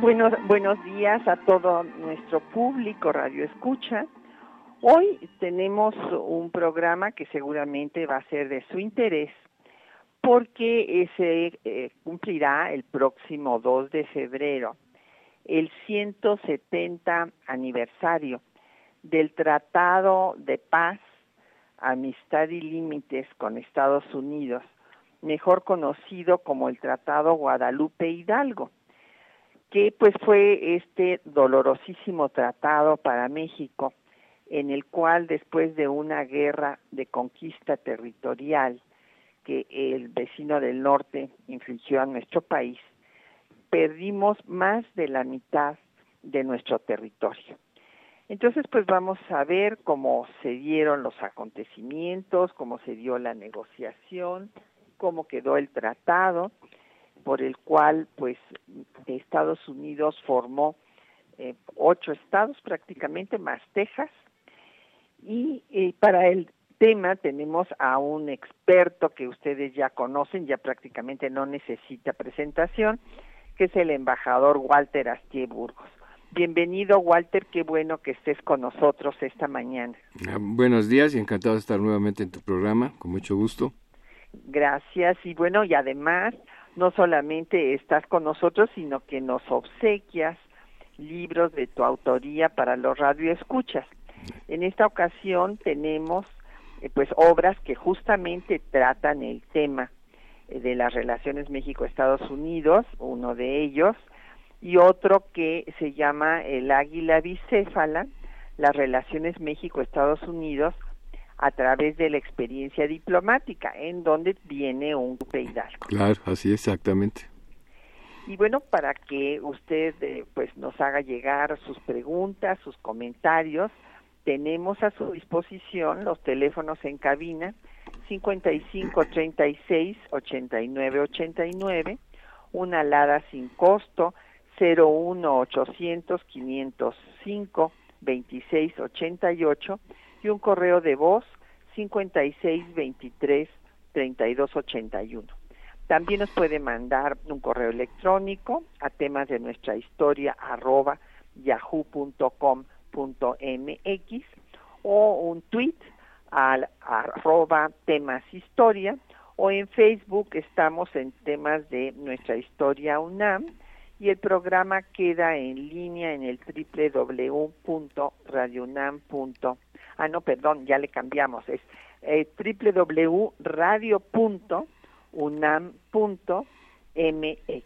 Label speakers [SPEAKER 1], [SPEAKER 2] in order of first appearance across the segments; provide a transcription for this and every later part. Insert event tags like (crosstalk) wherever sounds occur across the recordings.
[SPEAKER 1] Buenos, buenos días a todo nuestro público Radio Escucha. Hoy tenemos un programa que seguramente va a ser de su interés porque se eh, cumplirá el próximo 2 de febrero el 170 aniversario del Tratado de Paz, Amistad y Límites con Estados Unidos, mejor conocido como el Tratado Guadalupe Hidalgo que pues fue este dolorosísimo tratado para México, en el cual después de una guerra de conquista territorial que el vecino del norte infligió a nuestro país, perdimos más de la mitad de nuestro territorio. Entonces, pues vamos a ver cómo se dieron los acontecimientos, cómo se dio la negociación, cómo quedó el tratado por el cual pues Estados Unidos formó eh, ocho estados prácticamente más Texas y eh, para el tema tenemos a un experto que ustedes ya conocen, ya prácticamente no necesita presentación, que es el embajador Walter Astier Burgos. Bienvenido Walter, qué bueno que estés con nosotros esta mañana.
[SPEAKER 2] Ah, buenos días y encantado de estar nuevamente en tu programa, con mucho gusto.
[SPEAKER 1] Gracias y bueno, y además no solamente estás con nosotros, sino que nos obsequias libros de tu autoría para los radioescuchas. En esta ocasión tenemos eh, pues obras que justamente tratan el tema eh, de las relaciones México-Estados Unidos, uno de ellos, y otro que se llama El Águila Bicéfala, las relaciones México-Estados Unidos, a través de la experiencia diplomática, en donde viene un Hidalgo.
[SPEAKER 2] Claro, así exactamente.
[SPEAKER 1] Y bueno, para que usted eh, pues nos haga llegar sus preguntas, sus comentarios, tenemos a su disposición los teléfonos en cabina 55 36 89 89, una alada sin costo 01 800 505 26 88 y un correo de voz 5623 3281. También nos puede mandar un correo electrónico a temas de nuestra historia arroba yahoo.com.mx o un tweet al arroba temas historia o en Facebook estamos en temas de nuestra historia UNAM y el programa queda en línea en el www.radiounam.com ah no, perdón, ya le cambiamos, es eh, www.radio.unam.mx.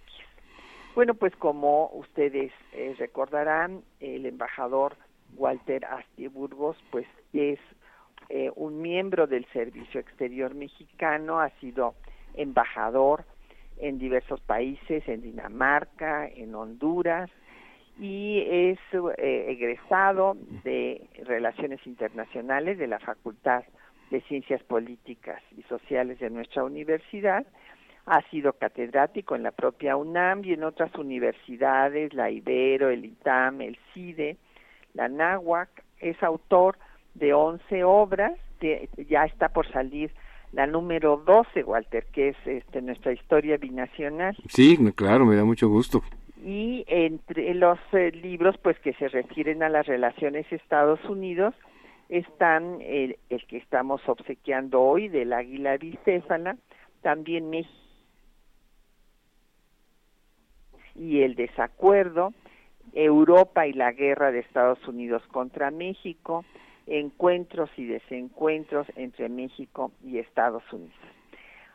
[SPEAKER 1] Bueno, pues como ustedes eh, recordarán, el embajador Walter Asti Burgos, pues es eh, un miembro del Servicio Exterior Mexicano, ha sido embajador en diversos países, en Dinamarca, en Honduras, y es eh, egresado de Relaciones Internacionales de la Facultad de Ciencias Políticas y Sociales de nuestra universidad. Ha sido catedrático en la propia UNAM y en otras universidades, la Ibero, el ITAM, el CIDE, la NAHUAC. Es autor de 11 obras, ya está por salir la número 12, Walter, que es este, nuestra historia binacional.
[SPEAKER 2] Sí, claro, me da mucho gusto
[SPEAKER 1] y entre los eh, libros pues que se refieren a las relaciones Estados Unidos están el, que estamos obsequiando hoy del Águila Bicéfala, también México y el desacuerdo, Europa y la guerra de Estados Unidos contra México, encuentros y desencuentros entre México y Estados Unidos.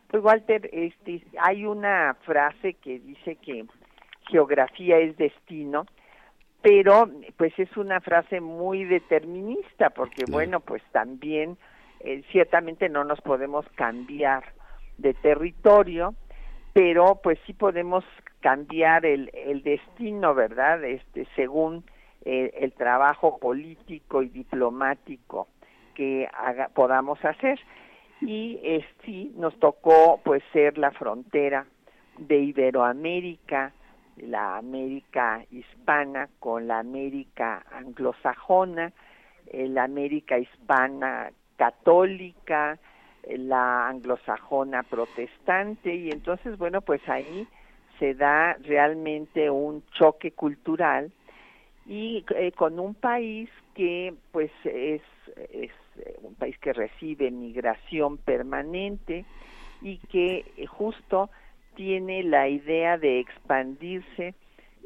[SPEAKER 1] Pues Walter, este, hay una frase que dice que geografía es destino, pero pues es una frase muy determinista, porque bueno, pues también eh, ciertamente no nos podemos cambiar de territorio, pero pues sí podemos cambiar el, el destino, ¿verdad? Este, según eh, el trabajo político y diplomático que haga, podamos hacer. Y eh, sí, nos tocó pues ser la frontera de Iberoamérica, la América hispana con la América anglosajona, la América hispana católica, la anglosajona protestante y entonces bueno pues ahí se da realmente un choque cultural y eh, con un país que pues es, un país que recibe migración permanente y que eh, justo tiene la idea de expandirse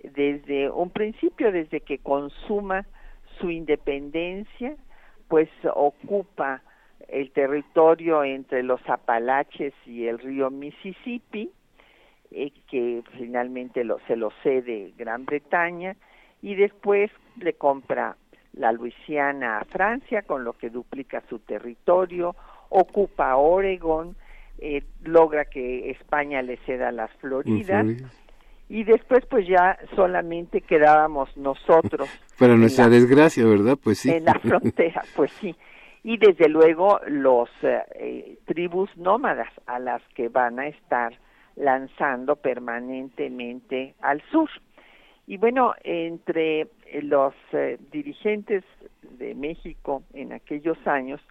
[SPEAKER 1] desde un principio, desde que consuma su independencia, pues ocupa el territorio entre los Apalaches y el río Mississippi, eh, que finalmente lo, se lo cede Gran Bretaña, y después le compra la Luisiana a Francia, con lo que duplica su territorio, ocupa Oregon, eh, logra que España le ceda las Floridas, y después pues ya solamente quedábamos nosotros. (laughs)
[SPEAKER 2] Para nuestra desgracia, ¿verdad? Pues sí.
[SPEAKER 1] En la (laughs) frontera, pues sí y desde luego los eh, eh, tribus nómadas a las que van a estar lanzando permanentemente al sur. Y bueno, entre los eh, dirigentes de México en aquellos años,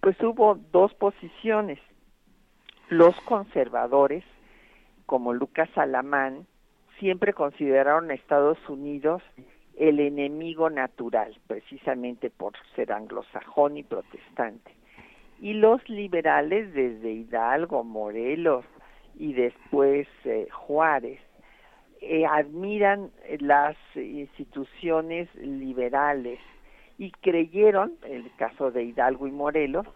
[SPEAKER 1] pues hubo dos posiciones. Los conservadores, como Lucas Alamán, siempre consideraron a Estados Unidos el enemigo natural, precisamente por ser anglosajón y protestante. Y los liberales, desde Hidalgo, Morelos y después eh, Juárez, eh, admiran las instituciones liberales y creyeron, en el caso de Hidalgo y Morelos,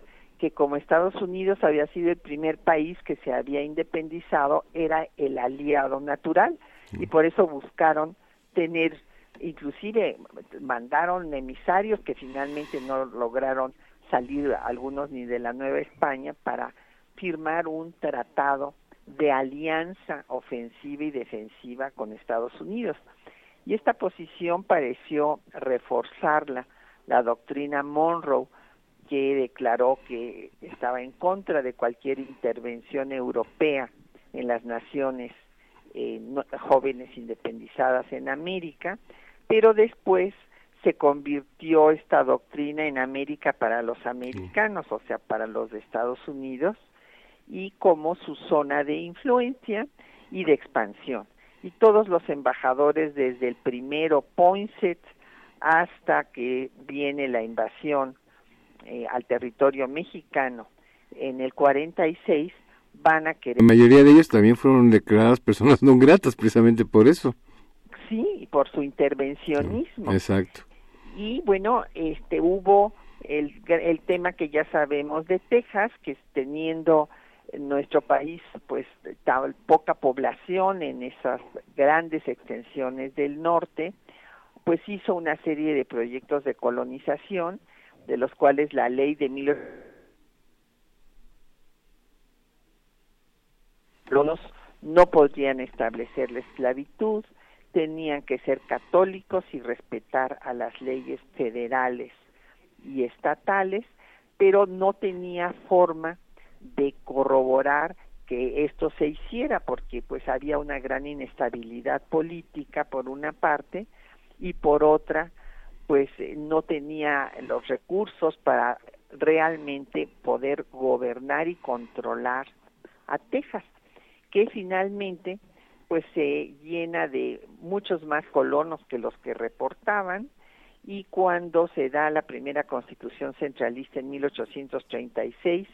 [SPEAKER 1] que como Estados Unidos había sido el primer país que se había independizado, era el aliado natural y por eso buscaron tener inclusive mandaron emisarios que finalmente no lograron salir algunos ni de la Nueva España para firmar un tratado de alianza ofensiva y defensiva con Estados Unidos. Y esta posición pareció reforzarla la doctrina Monroe, que declaró que estaba en contra de cualquier intervención europea en las naciones eh, jóvenes independizadas en América pero después se convirtió esta doctrina en América para los americanos, o sea, para los de Estados Unidos, y como su zona de influencia y de expansión. Y todos los embajadores, desde el primero Poinsett hasta que viene la invasión eh, al territorio mexicano en el 46, van a querer.
[SPEAKER 2] La mayoría de ellos también fueron declaradas personas no gratas, precisamente por eso
[SPEAKER 1] sí, por su intervencionismo.
[SPEAKER 2] Exacto.
[SPEAKER 1] Y bueno, este hubo el, el tema que ya sabemos de Texas, que teniendo nuestro país pues tal, poca población en esas grandes extensiones del norte, pues hizo una serie de proyectos de colonización, de los cuales la ley de mil no podrían establecer la esclavitud, tenían que ser católicos y respetar a las leyes federales y estatales, pero no tenía forma de corroborar que esto se hiciera porque pues había una gran inestabilidad política por una parte y por otra pues eh, no tenía los recursos para realmente poder gobernar y controlar a Texas, que finalmente pues se llena de muchos más colonos que los que reportaban y cuando se da la primera constitución centralista en 1836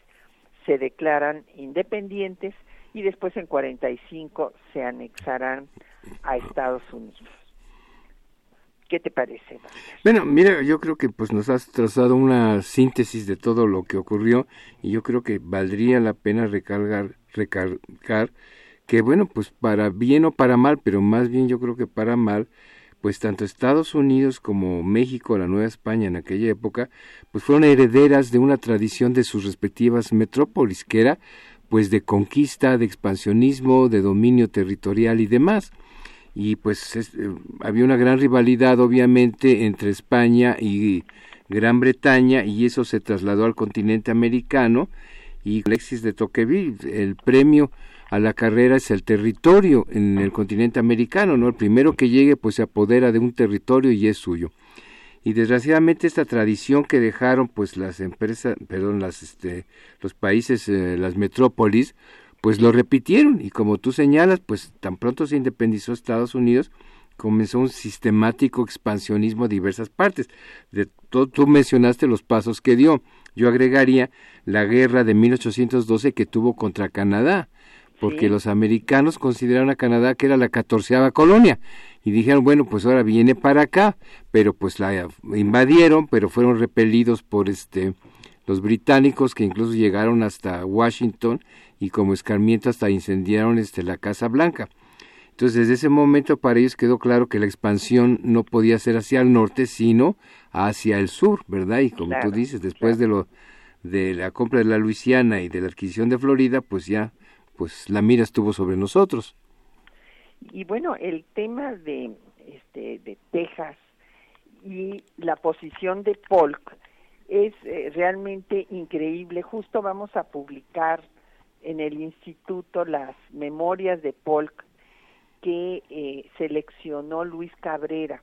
[SPEAKER 1] se declaran independientes y después en 45 se anexarán a Estados Unidos. ¿Qué te parece?
[SPEAKER 2] Bueno, mira, yo creo que pues nos has trazado una síntesis de todo lo que ocurrió y yo creo que valdría la pena recargar, recargar que bueno, pues para bien o para mal, pero más bien yo creo que para mal, pues tanto Estados Unidos como México, la Nueva España en aquella época, pues fueron herederas de una tradición de sus respectivas metrópolis, que era pues de conquista, de expansionismo, de dominio territorial y demás y pues eh, había una gran rivalidad obviamente entre España y Gran Bretaña y eso se trasladó al continente americano y Alexis de Tocqueville el premio a la carrera es el territorio en el continente americano, ¿no? El primero que llegue pues se apodera de un territorio y es suyo. Y desgraciadamente esta tradición que dejaron pues las empresas, perdón, las este los países eh, las metrópolis pues lo repitieron y como tú señalas, pues tan pronto se independizó Estados Unidos, comenzó un sistemático expansionismo a diversas partes. De todo, tú mencionaste los pasos que dio. Yo agregaría la guerra de 1812 que tuvo contra Canadá, porque los americanos consideraron a Canadá que era la catorceava colonia y dijeron, bueno, pues ahora viene para acá, pero pues la invadieron, pero fueron repelidos por este los británicos que incluso llegaron hasta Washington y como escarmiento hasta incendiaron este, la Casa Blanca. Entonces, desde ese momento para ellos quedó claro que la expansión no podía ser hacia el norte, sino hacia el sur, ¿verdad? Y como tú dices, después de lo de la compra de la Luisiana y de la adquisición de Florida, pues ya pues la mira estuvo sobre nosotros.
[SPEAKER 1] Y bueno, el tema de este de Texas y la posición de Polk es eh, realmente increíble. Justo vamos a publicar en el instituto las memorias de Polk que eh, seleccionó Luis Cabrera,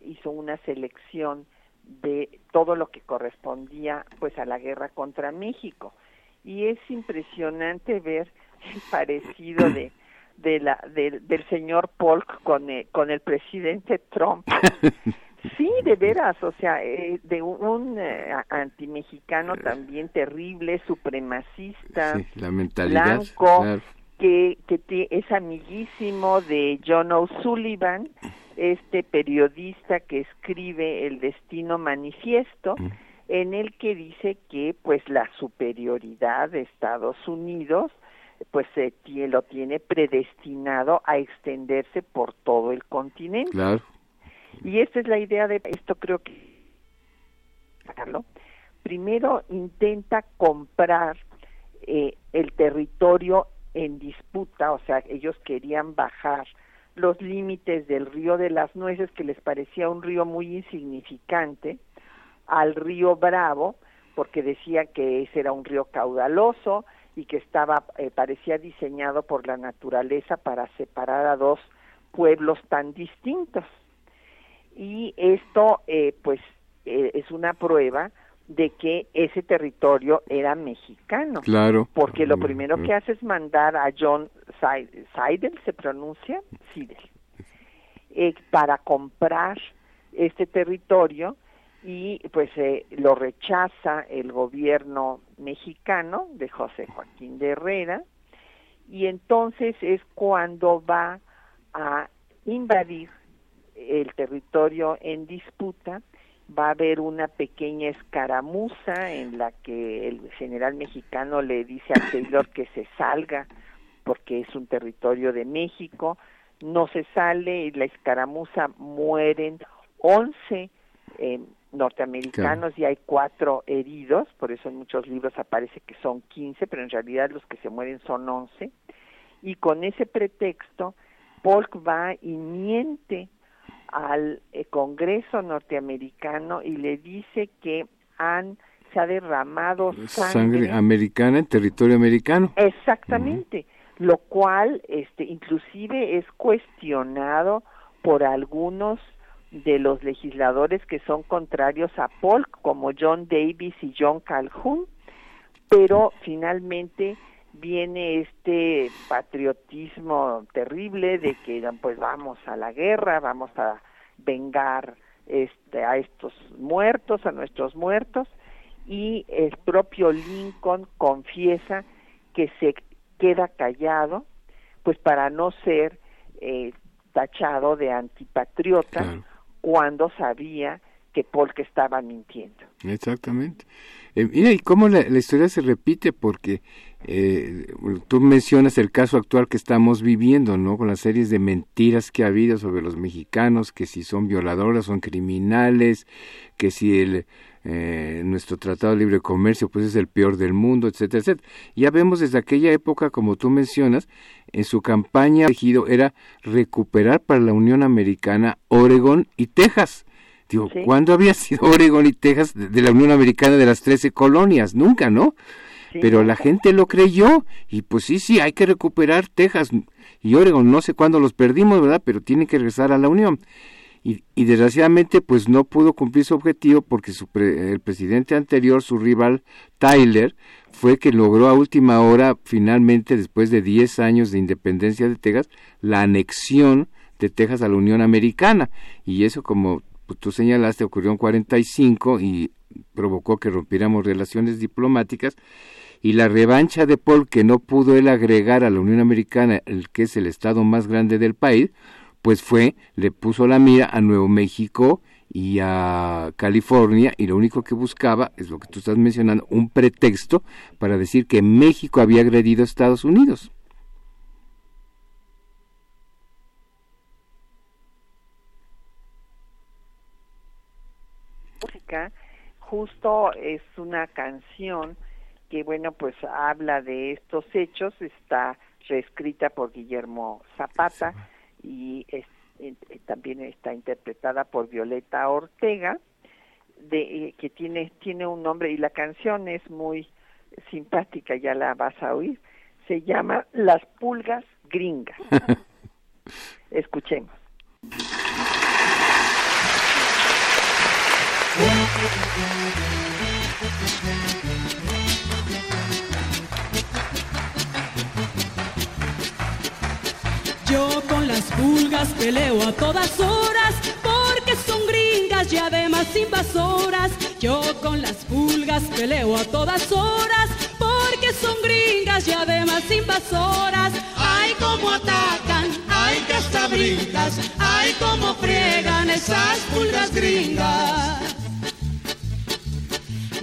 [SPEAKER 1] hizo una selección de todo lo que correspondía pues a la guerra contra México. Y es impresionante ver el (laughs) parecido de de la del señor Polk con el, con el presidente Trump (laughs) Sí, de veras, o sea, eh, de un, eh, antimexicano también terrible, supremacista,
[SPEAKER 2] la mentalidad,
[SPEAKER 1] blanco, que, que es amiguísimo de John O'Sullivan, este periodista que escribe El Destino Manifiesto, en el que dice que pues la superioridad de Estados Unidos pues se lo tiene predestinado a extenderse por todo el continente.
[SPEAKER 2] Claro.
[SPEAKER 1] Y esta es la idea de esto, creo que. Primero intenta comprar eh, el territorio en disputa, o sea, ellos querían bajar los límites del río de las nueces, que les parecía un río muy insignificante, al río Bravo, porque decía que ese era un río caudaloso y que estaba, eh, parecía diseñado por la naturaleza para separar a dos pueblos tan distintos y esto eh, pues eh, es una prueba de que ese territorio era mexicano.
[SPEAKER 2] Claro.
[SPEAKER 1] Porque lo primero que hace es mandar a John Seidel, ¿se pronuncia? Seidel, eh, para comprar este territorio y pues lo rechaza el gobierno mexicano de José Joaquín de Herrera y entonces es cuando va a invadir el territorio en disputa, va a haber una pequeña escaramuza en la que el general mexicano le dice a Taylor que se salga porque es un territorio de México, no se sale y la escaramuza mueren 11 eh, norteamericanos y hay cuatro heridos, por eso en muchos libros aparece que son 15, pero en realidad los que se mueren son 11. Y con ese pretexto, Polk va y miente al eh, Congreso norteamericano y le dice que han se ha derramado
[SPEAKER 2] sangre, americana en territorio americano.
[SPEAKER 1] Exactamente, lo cual este inclusive es cuestionado por algunos de los legisladores que son contrarios a Polk como John Davis y John Calhoun, pero finalmente viene este patriotismo terrible de que pues vamos a la guerra, vamos a vengar este a estos muertos, a nuestros muertos y el propio Lincoln confiesa que se queda callado pues para no ser eh, tachado de antipatriota cuando sabía que Polk estaba mintiendo.
[SPEAKER 2] Exactamente. Eh, mira, y cómo la, historia se repite, porque eh, tú mencionas el caso actual que estamos viviendo, ¿no? Con las series de mentiras que ha habido sobre los mexicanos, que si son violadores, son criminales, que si el, eh, nuestro Tratado de Libre Comercio pues es el peor del mundo, etcétera, etcétera. Ya vemos desde aquella época, como tú mencionas, en su campaña elegido era recuperar para la Unión Americana Oregón y Texas. Digo, ¿cuándo había sido Oregón y Texas de, la Unión Americana de las 13 colonias? Nunca, ¿no? Pero la gente lo creyó y pues sí, sí, hay que recuperar Texas y Oregón. No sé cuándo los perdimos, ¿verdad? Pero tienen que regresar a la Unión. Y, y desgraciadamente pues no pudo cumplir su objetivo porque su el presidente anterior, su rival Tyler, fue que logró a última hora, finalmente, después de 10 años de independencia de Texas, la anexión de Texas a la Unión Americana. Y eso, como tú señalaste, ocurrió en 45 y provocó que rompiéramos relaciones diplomáticas y la revancha de Paul que no pudo él agregar a la Unión Americana, el que es el estado más grande del país, pues fue, le puso la mira a Nuevo México y a California y lo único que buscaba es lo que tú estás mencionando, un pretexto para decir que México había agredido a Estados Unidos.
[SPEAKER 1] justo es una canción que bueno pues habla de estos hechos está reescrita por Guillermo Zapata y eh, también está interpretada por Violeta Ortega de eh, que tiene tiene un nombre y la canción es muy simpática ya la vas a oír se llama Las pulgas gringas. (laughs) Escuchemos (laughs)
[SPEAKER 3] pulgas peleo a todas horas porque son gringas y además invasoras. Yo con las pulgas peleo a todas horas porque son gringas y además invasoras. Ay, cómo atacan, ay, que ay, cómo friegan esas pulgas gringas.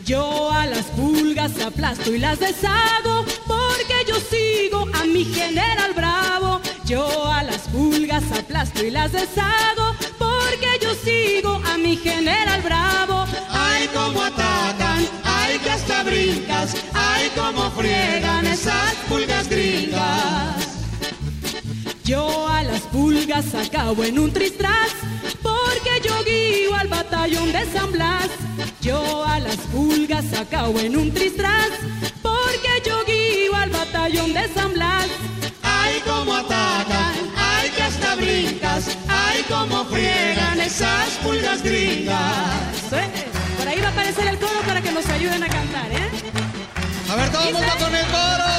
[SPEAKER 3] Yo a las pulgas aplasto y las deshago porque yo sigo a mi general bravo. Yo a las pulgas aplasto y las deshago porque yo sigo a mi general bravo. Ay, cómo atacan, ay, que hasta brincas, ay, cómo friegan esas pulgas gringas. Yo a las pulgas acabo en un tristras porque yo guío al batallón de San Blas. Yo a las pulgas acabo en un tristras porque yo guío al batallón de San Blas. Cómo atacan, ay, que hasta brincas, ay, cómo friegan esas pulgas gringas. Por ahí va a aparecer el coro para que nos ayuden a cantar, ¿eh?
[SPEAKER 4] A ver, todo el mundo con el coro.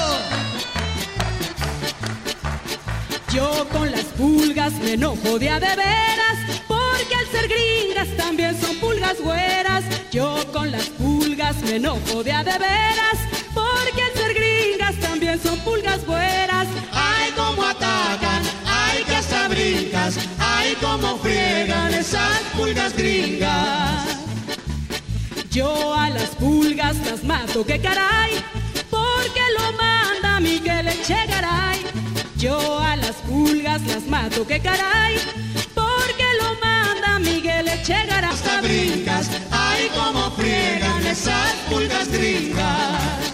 [SPEAKER 3] Yo con las pulgas me enojo de a de veras, porque al ser gringas también son pulgas güeras. Yo con las pulgas me enojo de a de veras, porque al ser gringas también son pulgas güeras. Atacan, ay, que hasta brincas, ay, cómo friegan esas pulgas gringas. Yo a las pulgas las mato, que caray, porque lo manda Miguel Echegaray. Yo a las pulgas las mato, que caray, porque lo manda Miguel Echegaray. Hasta brincas, ay, como friegan esas pulgas gringas.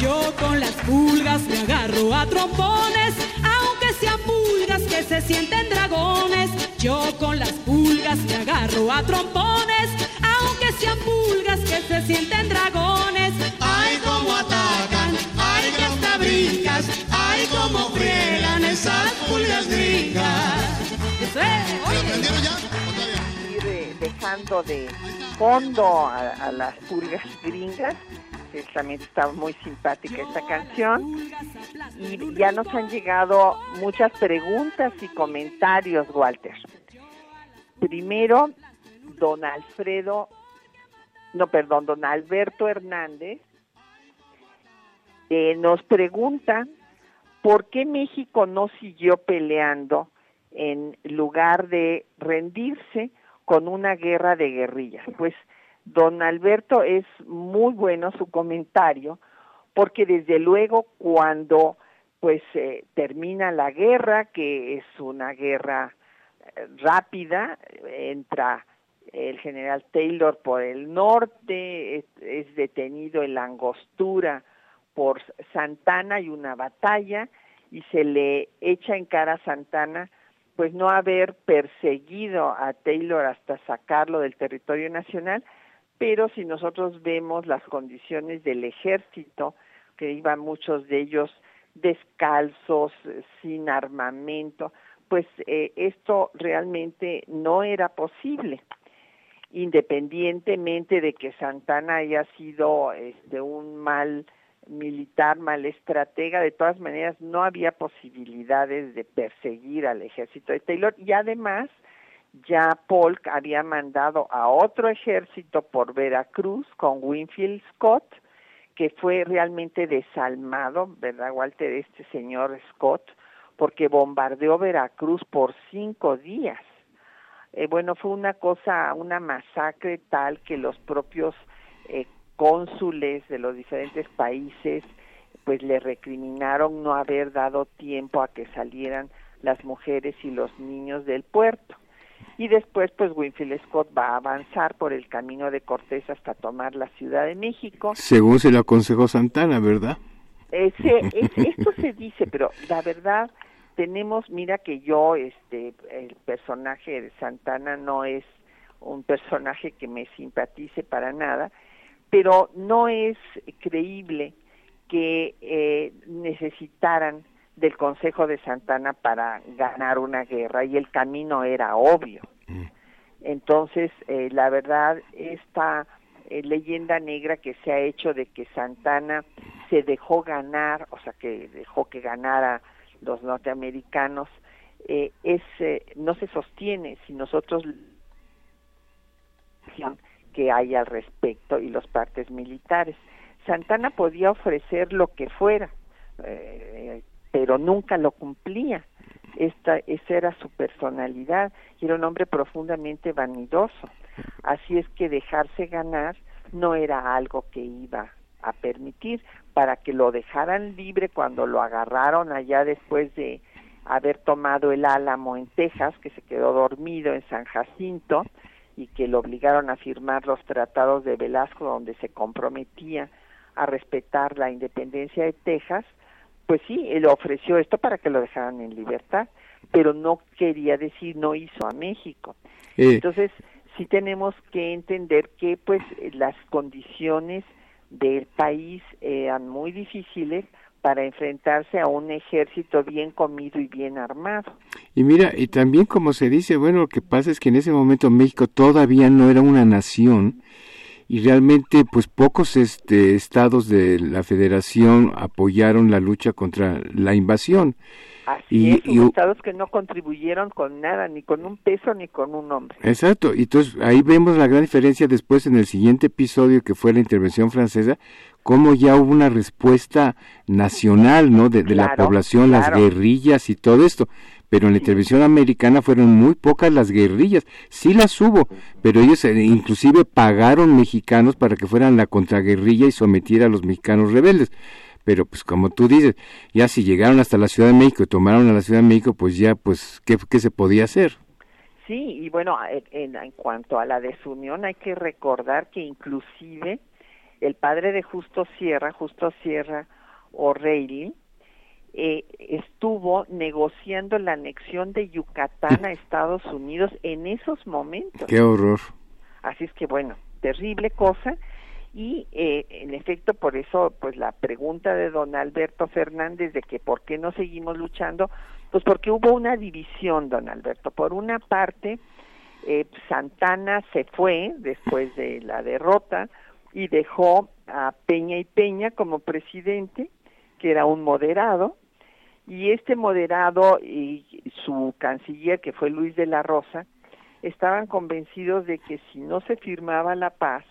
[SPEAKER 3] Yo con las pulgas me agarro a trompones, aunque sean pulgas que se sienten dragones. Yo con las pulgas me agarro a trompones, aunque sean pulgas que se sienten dragones. Ay, cómo atacan, ay, que hasta brincas, ay, cómo friegan esas pulgas gringas.
[SPEAKER 1] Ir eh, dejando de fondo a las pulgas gringas también está muy simpática esta canción. Y ya nos han llegado muchas preguntas y comentarios, Walter. Primero, don Alfredo, no, perdón, don Alberto Hernández, eh, nos pregunta ¿por qué México no siguió peleando en lugar de rendirse con una guerra de guerrillas? Pues don Alberto es muy bueno su comentario, porque desde luego cuando pues eh, termina la guerra, que es una guerra eh, rápida, entra el general Taylor por el norte, es, detenido en la angostura por Santana y una batalla, y se le echa en cara a Santana pues no haber perseguido a Taylor hasta sacarlo del territorio nacional, pero si nosotros vemos las condiciones del ejército, que iban muchos de ellos descalzos, sin armamento, pues eh, esto realmente no era posible. Independientemente de que Santana haya sido este un mal militar, mal estratega, de todas maneras no había posibilidades de perseguir al ejército de Taylor y además ya Polk había mandado a otro ejército por Veracruz con Winfield Scott, que fue realmente desalmado, ¿verdad, Walter? Este señor Scott, porque bombardeó Veracruz por cinco días eh, bueno, fue una cosa, una masacre tal que los propios eh, cónsules de los diferentes países pues le recriminaron no haber dado tiempo a que salieran las mujeres y los niños del puerto. Y después, pues Winfield Scott va a avanzar por el camino de Cortés hasta tomar la Ciudad de México.
[SPEAKER 2] Según se lo aconsejó Santana, ¿verdad?
[SPEAKER 1] Ese, (laughs) esto se dice, pero la verdad, tenemos, mira que yo, este, el personaje de Santana no es un personaje que me simpatice para nada, pero no es creíble que eh, necesitaran del Consejo de Santana para ganar una guerra y el camino era obvio. Mm. Entonces, eh, la verdad, esta eh, leyenda negra que se ha hecho de que Santana se dejó ganar, o sea, que dejó que ganara los norteamericanos, eh, es, eh, no se sostiene si nosotros que hay al respecto y los partes militares. Santana podía ofrecer lo que fuera, eh, pero nunca lo cumplía. Esta, esa era su personalidad y era un hombre profundamente vanidoso. Así es que dejarse ganar no era algo que iba a permitir para que lo dejaran libre cuando lo agarraron allá después de haber tomado el Álamo en Texas, que se quedó dormido en San Jacinto y que lo obligaron a firmar los tratados de Velasco donde se comprometía a respetar la independencia de Texas, pues sí, él ofreció esto para que lo dejaran en libertad, pero no quería decir no hizo a México. Entonces, sí tenemos que entender que pues las condiciones del país eran muy difíciles para enfrentarse a un ejército bien comido y bien armado.
[SPEAKER 2] Y mira, y también como se dice, bueno, lo que pasa es que en ese momento México todavía no era una nación y realmente pues pocos este, estados de la federación apoyaron la lucha contra la invasión.
[SPEAKER 1] Así y, estados que no contribuyeron con nada, ni con un peso ni con un hombre.
[SPEAKER 2] Exacto, y entonces ahí vemos la gran diferencia después en el siguiente episodio que fue la intervención francesa, cómo ya hubo una respuesta nacional, ¿no? De, la población, las guerrillas y todo esto. Pero en la intervención americana fueron muy pocas las guerrillas, sí las hubo, pero ellos eh, inclusive pagaron mexicanos para que fueran la contraguerrilla y sometiera a los mexicanos rebeldes pero pues como tú dices, ya si llegaron hasta la Ciudad de México y tomaron a la Ciudad de México, pues ya, pues, ¿qué, se podía hacer?
[SPEAKER 1] Sí, y bueno, en, en, cuanto a la desunión, hay que recordar que inclusive el padre de Justo Sierra, Justo Sierra O'Reilly, eh, estuvo negociando la anexión de Yucatán a Estados Unidos en esos momentos.
[SPEAKER 2] ¡Qué horror!
[SPEAKER 1] Así es que bueno, terrible cosa y eh, en efecto por eso pues la pregunta de don Alberto Fernández de que por qué no seguimos luchando pues porque hubo una división don Alberto por una parte eh, Santana se fue después de la derrota y dejó a Peña y Peña como presidente que era un moderado y este moderado y su canciller que fue Luis de la Rosa estaban convencidos de que si no se firmaba la paz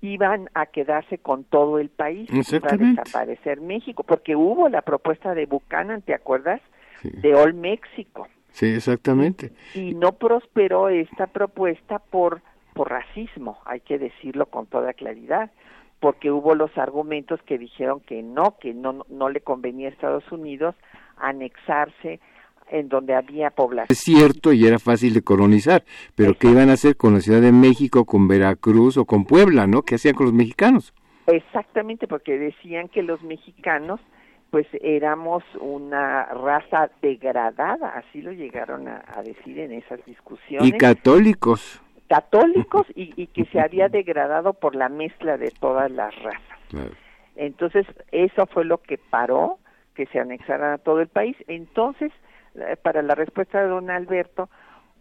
[SPEAKER 1] iban a quedarse con todo el país, iba a desaparecer México, porque hubo la propuesta de Buchanan, ¿te acuerdas?
[SPEAKER 2] Sí.
[SPEAKER 1] De All México.
[SPEAKER 2] Sí, exactamente.
[SPEAKER 1] Y no prosperó esta propuesta por, por racismo, hay que decirlo con toda claridad, porque hubo los argumentos que dijeron que no, que no, no le convenía a Estados Unidos anexarse en donde había población.
[SPEAKER 2] Es cierto y era fácil de colonizar, pero ¿qué iban a hacer con la Ciudad de México, con Veracruz o con Puebla, no? ¿Qué hacían con los mexicanos?
[SPEAKER 1] Exactamente, porque decían que los mexicanos pues éramos una raza degradada, así lo llegaron a, a decir en esas discusiones.
[SPEAKER 2] Y católicos.
[SPEAKER 1] Católicos y, y que se había (laughs) degradado por la mezcla de todas las razas.
[SPEAKER 2] Claro.
[SPEAKER 1] Entonces, eso fue lo que paró que se anexaran a todo el país. Entonces, eh, para la respuesta de don Alberto,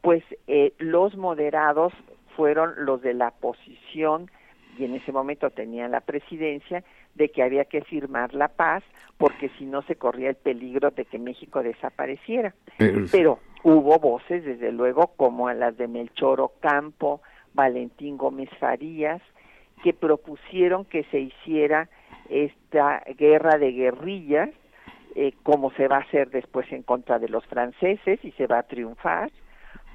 [SPEAKER 1] pues eh, los moderados fueron los de la posición, y en ese momento tenían la presidencia, de que había que firmar la paz, porque si no se corría el peligro de que México desapareciera.
[SPEAKER 2] Pero-
[SPEAKER 1] Pero hubo voces, desde luego, como las de Melchor Ocampo, Valentín Gómez Farías, que propusieron que se hiciera esta guerra de guerrillas, eh, como se va a hacer después en contra de los franceses y se va a triunfar,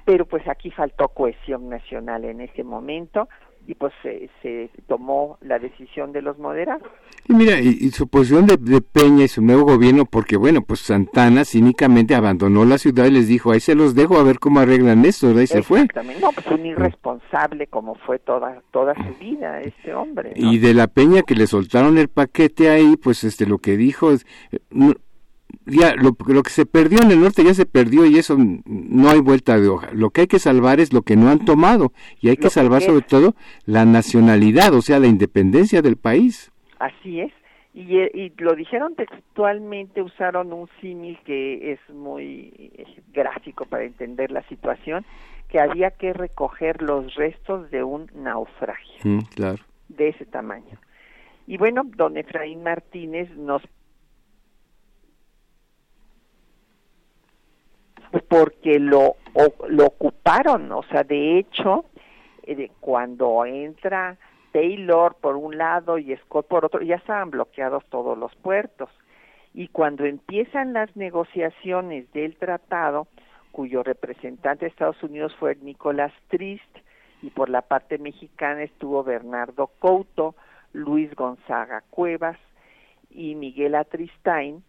[SPEAKER 1] pero pues aquí faltó cohesión nacional en ese momento y pues se, se tomó la decisión de los moderados.
[SPEAKER 2] Y mira, y, y su posición de, de Peña y su nuevo gobierno, porque bueno, pues Santana cínicamente abandonó la ciudad y les dijo, ahí se los dejo a ver cómo arreglan esto. Y se fue.
[SPEAKER 1] No, pues un irresponsable como fue toda toda su vida este hombre. ¿no?
[SPEAKER 2] Y de la Peña que le soltaron el paquete ahí, pues este lo que dijo es, eh, ya lo, lo que se perdió en el norte ya se perdió y eso no hay vuelta de hoja. Lo que hay que salvar es lo que no han tomado y hay que salvar sobre todo la nacionalidad, o sea, la independencia del país.
[SPEAKER 1] Así es. Y, y lo dijeron textualmente, usaron un símil que es muy eh, gráfico para entender la situación, que había que recoger los restos de un naufragio
[SPEAKER 2] Mm, claro.
[SPEAKER 1] de ese tamaño. Y bueno, don Efraín Martínez nos porque lo, o- lo ocuparon, o sea, de hecho, eh, cuando entra Taylor por un lado y Scott por otro, ya estaban bloqueados todos los puertos. Y cuando empiezan las negociaciones del tratado, cuyo representante de Estados Unidos fue Nicolás Trist, y por la parte mexicana estuvo Bernardo Couto, Luis Gonzaga Cuevas y Miguel Atristain,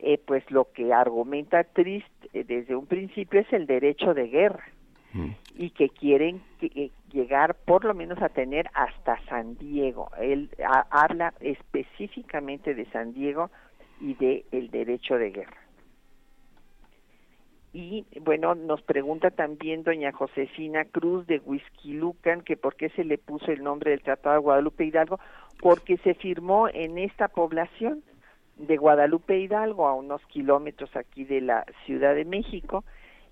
[SPEAKER 1] eh, pues lo que argumenta Trist eh, desde un principio es el derecho de guerra
[SPEAKER 2] Mm.
[SPEAKER 1] y que quieren que- eh, llegar por lo menos a tener hasta San Diego. Él ha- habla específicamente de San Diego y de el derecho de guerra. Y bueno, nos pregunta también doña Josefina Cruz de Huizquilucan que por qué se le puso el nombre del Tratado de Guadalupe Hidalgo, porque se firmó en esta población de Guadalupe Hidalgo, a unos kilómetros aquí de la Ciudad de México,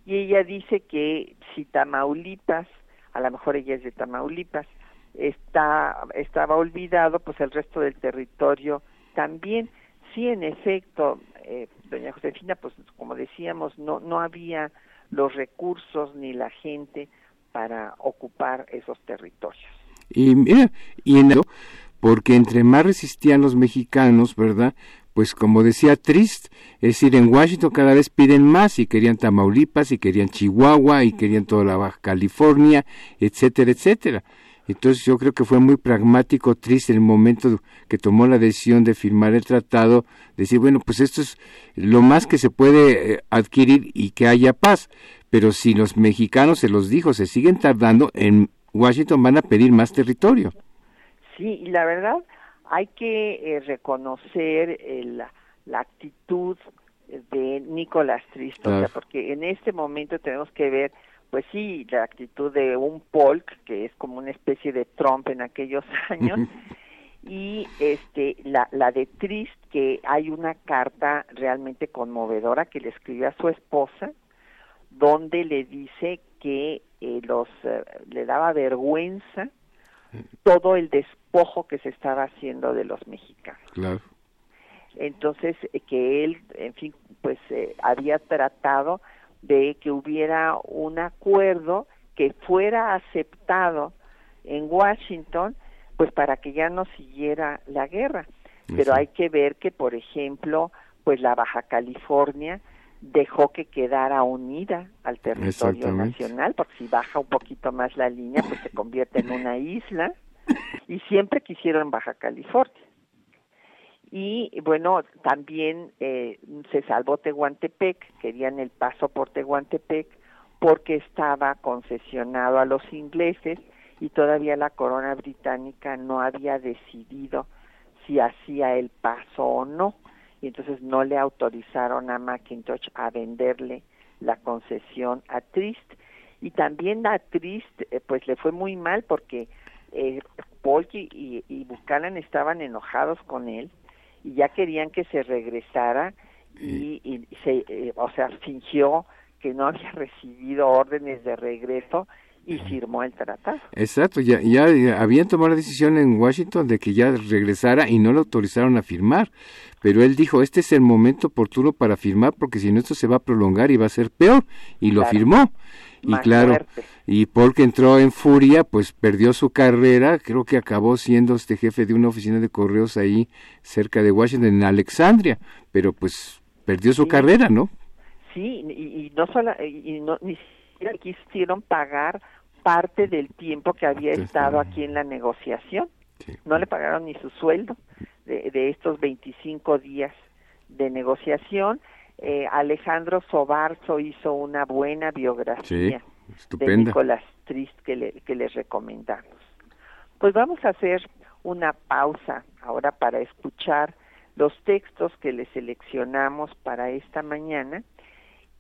[SPEAKER 1] y ella dice que si Tamaulipas, a lo mejor ella es de Tamaulipas, está estaba olvidado, pues el resto del territorio también. Sí, en efecto, eh, doña Josefina, pues como decíamos, no no había los recursos ni la gente para ocupar esos territorios.
[SPEAKER 2] Y mira, y en porque entre más resistían los mexicanos, ¿verdad? Pues como decía Trist, es decir, en Washington cada vez piden más y querían Tamaulipas y querían Chihuahua y querían toda la Baja California, etcétera, etcétera. Entonces yo creo que fue muy pragmático Trist en el momento que tomó la decisión de firmar el tratado, decir, bueno, pues esto es lo más que se puede eh, adquirir y que haya paz. Pero si los mexicanos, se los dijo, se siguen tardando, en Washington van a pedir más territorio.
[SPEAKER 1] Sí, y la verdad hay que eh, reconocer eh, la, la actitud de Nicolás Trist, o sea, porque en este momento tenemos que ver, pues sí, la actitud de un Polk, que es como una especie de Trump en aquellos (laughs) años, y este la, la de Trist, que hay una carta realmente conmovedora que le escribió a su esposa, donde le dice que eh, los eh, le daba vergüenza todo el despojo que se estaba haciendo de los mexicanos.
[SPEAKER 2] Claro.
[SPEAKER 1] Entonces, eh, que él, en fin, pues eh, había tratado de que hubiera un acuerdo que fuera aceptado en Washington, pues para que ya no siguiera la guerra. Pero hay que ver que, por ejemplo, pues la Baja California dejó que quedara unida al territorio nacional, porque si baja un poquito más la línea, pues se convierte en una isla, (laughs) y siempre quisieron Baja California. Y bueno, también eh, se salvó Tehuantepec, querían el paso por Tehuantepec, porque estaba concesionado a los ingleses y todavía la corona británica no había decidido si hacía el paso o no y entonces no le autorizaron a Macintosh a venderle la concesión a Trist y también a Trist eh, pues le fue muy mal porque eh, Polk y, y, Buchanan estaban enojados con él y ya querían que se regresara y, y se eh, o sea fingió que no había (laughs) recibido órdenes de regreso y firmó el tratado.
[SPEAKER 2] Exacto, ya, ya, habían tomado la decisión en Washington de que ya regresara y no lo autorizaron a firmar, pero él dijo, este es el momento oportuno para firmar porque si no esto se va a prolongar y va a ser peor, y lo firmó. Y claro, y porque entró en furia, pues perdió su carrera, creo que acabó siendo este jefe de una oficina de correos ahí cerca de Washington, en Alexandria, pero pues perdió su carrera, ¿no?
[SPEAKER 1] Sí, y, no solo, y no, ni siquiera quisieron pagar parte del tiempo que había estado aquí en la negociación. No le pagaron ni su sueldo de, estos 25 días de negociación. Eh, Alejandro Sobarzo hizo una buena biografía de Nicolás Trist que, le, que les recomendamos. Pues vamos a hacer una pausa ahora para escuchar los textos que le seleccionamos para esta mañana,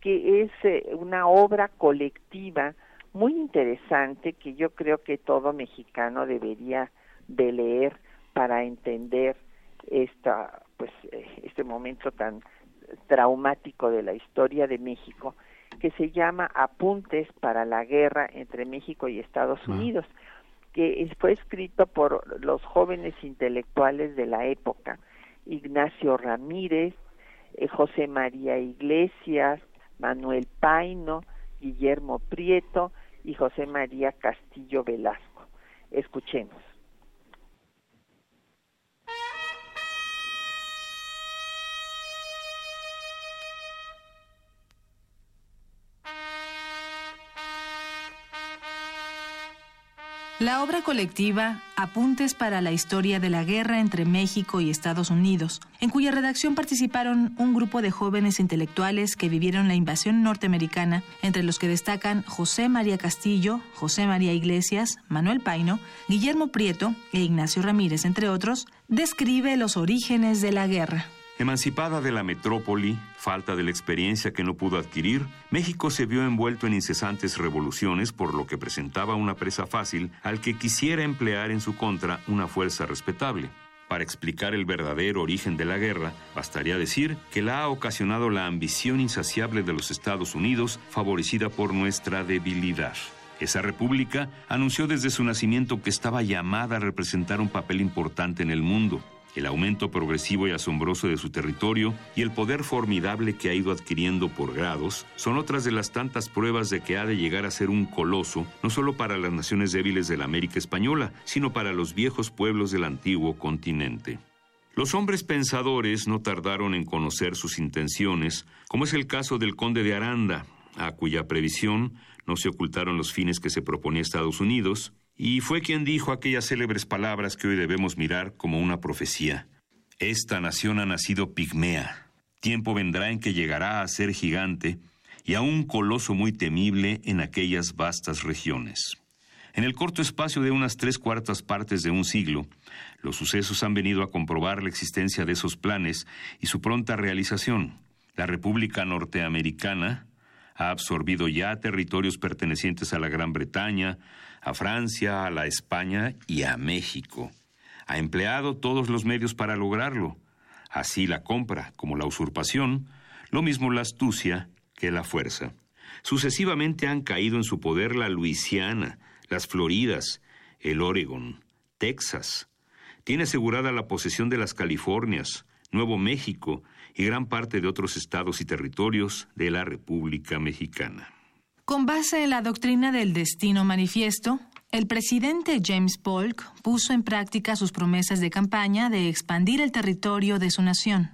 [SPEAKER 1] que es eh, una obra colectiva muy interesante que yo creo que todo mexicano debería de leer para entender esta pues este momento tan traumático de la historia de México que se llama Apuntes para la guerra entre México y Estados ah. Unidos que fue escrito por los jóvenes intelectuales de la época Ignacio Ramírez eh, José María Iglesias Manuel Paino Guillermo Prieto y José María Castillo Velasco. Escuchemos.
[SPEAKER 5] La obra colectiva Apuntes para la historia de la guerra entre México y Estados Unidos, en cuya redacción participaron un grupo de jóvenes intelectuales que vivieron la invasión norteamericana, entre los que destacan José María Castillo, José María Iglesias, Manuel Paino, Guillermo Prieto e Ignacio Ramírez, entre otros, describe los orígenes de la guerra.
[SPEAKER 6] Emancipada de la metrópoli, falta de la experiencia que no pudo adquirir, México se vio envuelto en incesantes revoluciones, por lo que presentaba una presa fácil al que quisiera emplear en su contra una fuerza respetable. Para explicar el verdadero origen de la guerra, bastaría decir que la ha ocasionado la ambición insaciable de los Estados Unidos, favorecida por nuestra debilidad. Esa república anunció desde su nacimiento que estaba llamada a representar un papel importante en el mundo el aumento progresivo y asombroso de su territorio y el poder formidable que ha ido adquiriendo por grados son otras de las tantas pruebas de que ha de llegar a ser un coloso, no solo para las naciones débiles de la América Española, sino para los viejos pueblos del antiguo continente. Los hombres pensadores no tardaron en conocer sus intenciones, como es el caso del conde de Aranda, a cuya previsión no se ocultaron los fines que se proponía Estados Unidos, y fue quien dijo aquellas célebres palabras que hoy debemos mirar como una profecía. Esta nación ha nacido pigmea. Tiempo vendrá en que llegará a ser gigante y a un coloso muy temible en aquellas vastas regiones. En el corto espacio de unas tres cuartas partes de un siglo, los sucesos han venido a comprobar la existencia de esos planes y su pronta realización. La República Norteamericana ha absorbido ya territorios pertenecientes a la Gran Bretaña, a Francia, a la España y a México. Ha empleado todos los medios para lograrlo, así la compra como la usurpación, lo mismo la astucia que la fuerza. Sucesivamente han caído en su poder la Luisiana, las Floridas, el Oregon, Texas. Tiene asegurada la posesión de las Californias, Nuevo México y gran parte de otros estados y territorios de la República Mexicana.
[SPEAKER 5] Con base en la doctrina del destino manifiesto, El presidente James Polk puso en práctica sus promesas de campaña de expandir el territorio de su nación.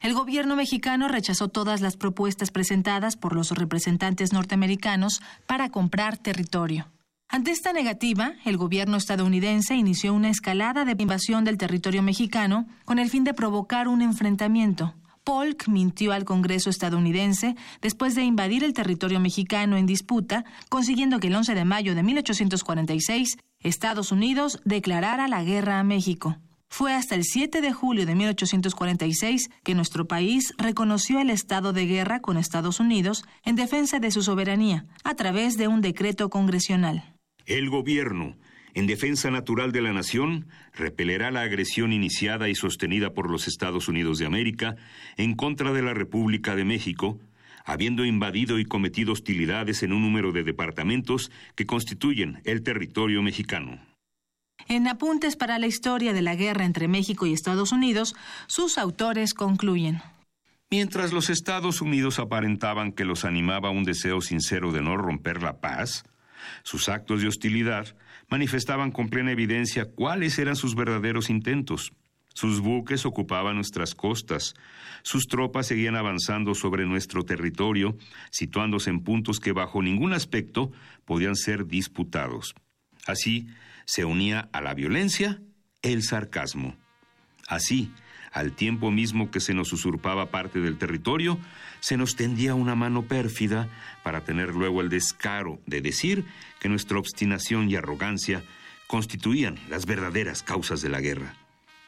[SPEAKER 5] El gobierno mexicano rechazó todas las propuestas presentadas por los representantes norteamericanos para comprar territorio. Ante esta negativa, el gobierno estadounidense inició una escalada de invasión del territorio mexicano con el fin de provocar un enfrentamiento. Polk mintió al Congreso estadounidense después de invadir el territorio mexicano en disputa, consiguiendo que el 11 de mayo de 1846 Estados Unidos declarara la guerra a México. Fue hasta el 7 de julio de 1846 que nuestro país reconoció el estado de guerra con Estados Unidos en defensa de su soberanía, a través de un decreto congresional.
[SPEAKER 6] El gobierno, en defensa natural de la nación, repelerá la agresión iniciada y sostenida por los Estados Unidos de América en contra de la República de México, habiendo invadido y cometido hostilidades en un número de departamentos que constituyen el territorio mexicano.
[SPEAKER 5] En Apuntes para la Historia de la Guerra entre México y Estados Unidos, sus autores concluyen.
[SPEAKER 6] Mientras los Estados Unidos aparentaban que los animaba un deseo sincero de no romper la paz, sus actos de hostilidad manifestaban con plena evidencia cuáles eran sus verdaderos intentos. Sus buques ocupaban nuestras costas, sus tropas seguían avanzando sobre nuestro territorio, situándose en puntos que bajo ningún aspecto podían ser disputados. Así se unía a la violencia el sarcasmo. Así, al tiempo mismo que se nos usurpaba parte del territorio, se nos tendía una mano pérfida para tener luego el descaro de decir que nuestra obstinación y arrogancia constituían las verdaderas causas de la guerra.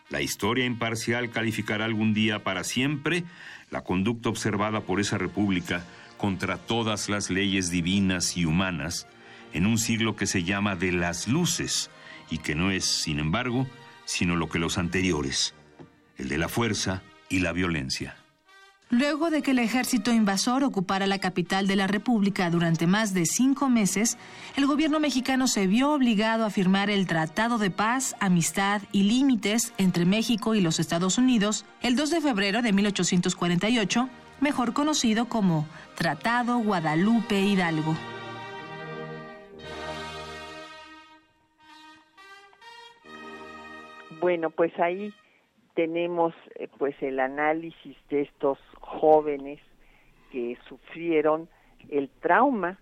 [SPEAKER 6] La historia imparcial calificará algún día para siempre la conducta observada por esa república contra todas las leyes divinas y humanas en un siglo que se llama de las luces y que no es, sin embargo, sino lo que los anteriores, el de la fuerza y la violencia.
[SPEAKER 5] Luego de que el ejército invasor ocupara la capital de la República durante más de cinco meses, el gobierno mexicano se vio obligado a firmar el Tratado de Paz, Amistad y Límites entre México y los Estados Unidos el 2 de febrero de 1848, mejor conocido como Tratado Guadalupe Hidalgo.
[SPEAKER 1] Bueno, pues ahí tenemos eh, pues el análisis de estos jóvenes que sufrieron el trauma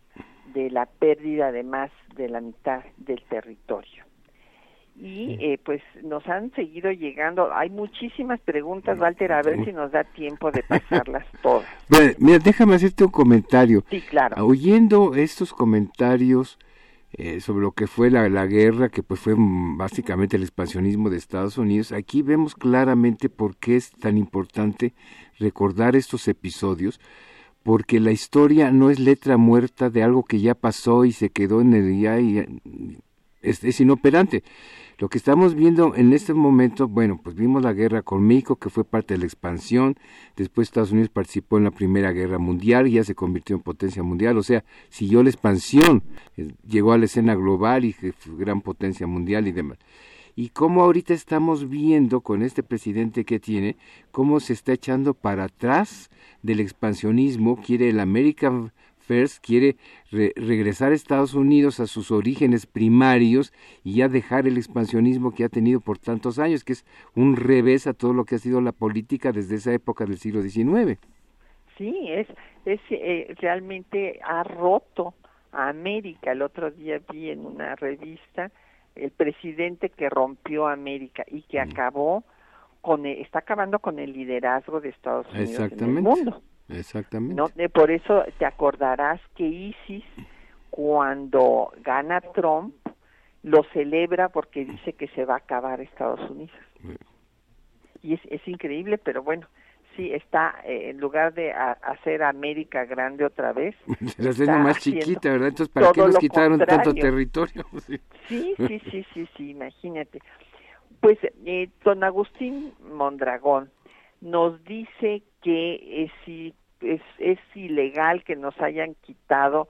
[SPEAKER 1] de la pérdida de más de la mitad del territorio. Y eh, pues nos han seguido llegando, hay muchísimas preguntas, Walter, a ver si nos da tiempo de pasarlas (laughs) todas.
[SPEAKER 2] Bueno, mira, déjame hacerte un comentario.
[SPEAKER 1] Sí, claro.
[SPEAKER 2] Oyendo estos comentarios, eh, sobre lo que fue la, la, guerra, que pues fue básicamente el expansionismo de Estados Unidos, aquí vemos claramente por qué es tan importante recordar estos episodios, porque la historia no es letra muerta de algo que ya pasó y se quedó en el ya y es, es inoperante. Lo que estamos viendo en este momento, bueno, pues vimos la guerra con México, que fue parte de la expansión, después Estados Unidos participó en la Primera Guerra Mundial y ya se convirtió en potencia mundial, o sea, siguió la expansión, eh, llegó a la escena global y fue gran potencia mundial y demás. Y cómo ahorita estamos viendo con este presidente que tiene, cómo se está echando para atrás del expansionismo, quiere el American First quiere regresar a Estados Unidos a sus orígenes primarios y ya dejar el expansionismo que ha tenido por tantos años, que es un revés a todo lo que ha sido la política desde esa época del siglo XIX.
[SPEAKER 1] Sí, es, es eh, realmente ha roto a América. El otro día vi en una revista el presidente que rompió América y que mm. acabó con, está acabando con el liderazgo de Estados Unidos en el mundo.
[SPEAKER 2] Exactamente.
[SPEAKER 1] ¿no? Por eso te acordarás que ISIS, cuando gana Trump, lo celebra porque dice que se va a acabar Estados Unidos. Y es, es increíble, pero bueno, sí está, eh, en lugar de hacer América grande otra vez. (laughs)
[SPEAKER 2] La haciendo más chiquita, ¿verdad? Entonces, ¿para qué nos quitaron tanto territorio? (laughs)
[SPEAKER 1] sí, sí, sí, sí, sí, imagínate. Pues eh, don Agustín Mondragón nos dice que es, es, es ilegal que nos hayan quitado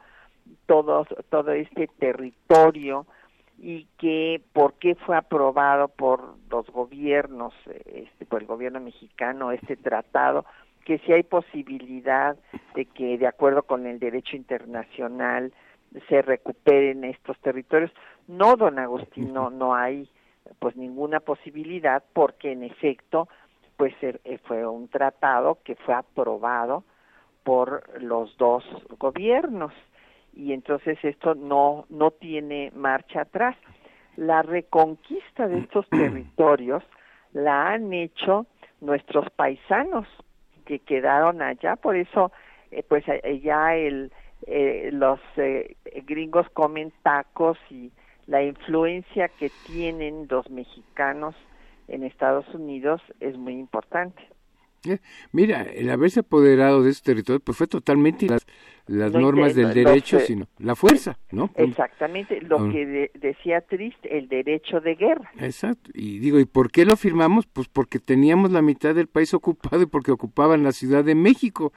[SPEAKER 1] todo, todo este territorio y que por qué fue aprobado por los gobiernos, este, por el gobierno mexicano este tratado, que si hay posibilidad de que de acuerdo con el derecho internacional se recuperen estos territorios. No, don Agustín, no, no hay pues ninguna posibilidad porque en efecto pues er, eh, fue un tratado que fue aprobado por los dos gobiernos y entonces esto no no tiene marcha atrás. La reconquista de estos (clears throat) territorios la han hecho nuestros paisanos que quedaron allá, por eso eh, pues ya el eh, los gringos comen tacos y la influencia que tienen los mexicanos en Estados Unidos es muy importante.
[SPEAKER 2] Mira, el haberse apoderado de ese territorio pues fue totalmente las, normas del derecho, sino la fuerza, ¿no?
[SPEAKER 1] Exactamente, lo que decía Trist, el derecho de guerra.
[SPEAKER 2] Exacto, y digo, ¿y por qué lo firmamos? Pues porque teníamos la mitad del país ocupado y porque ocupaban la Ciudad de México.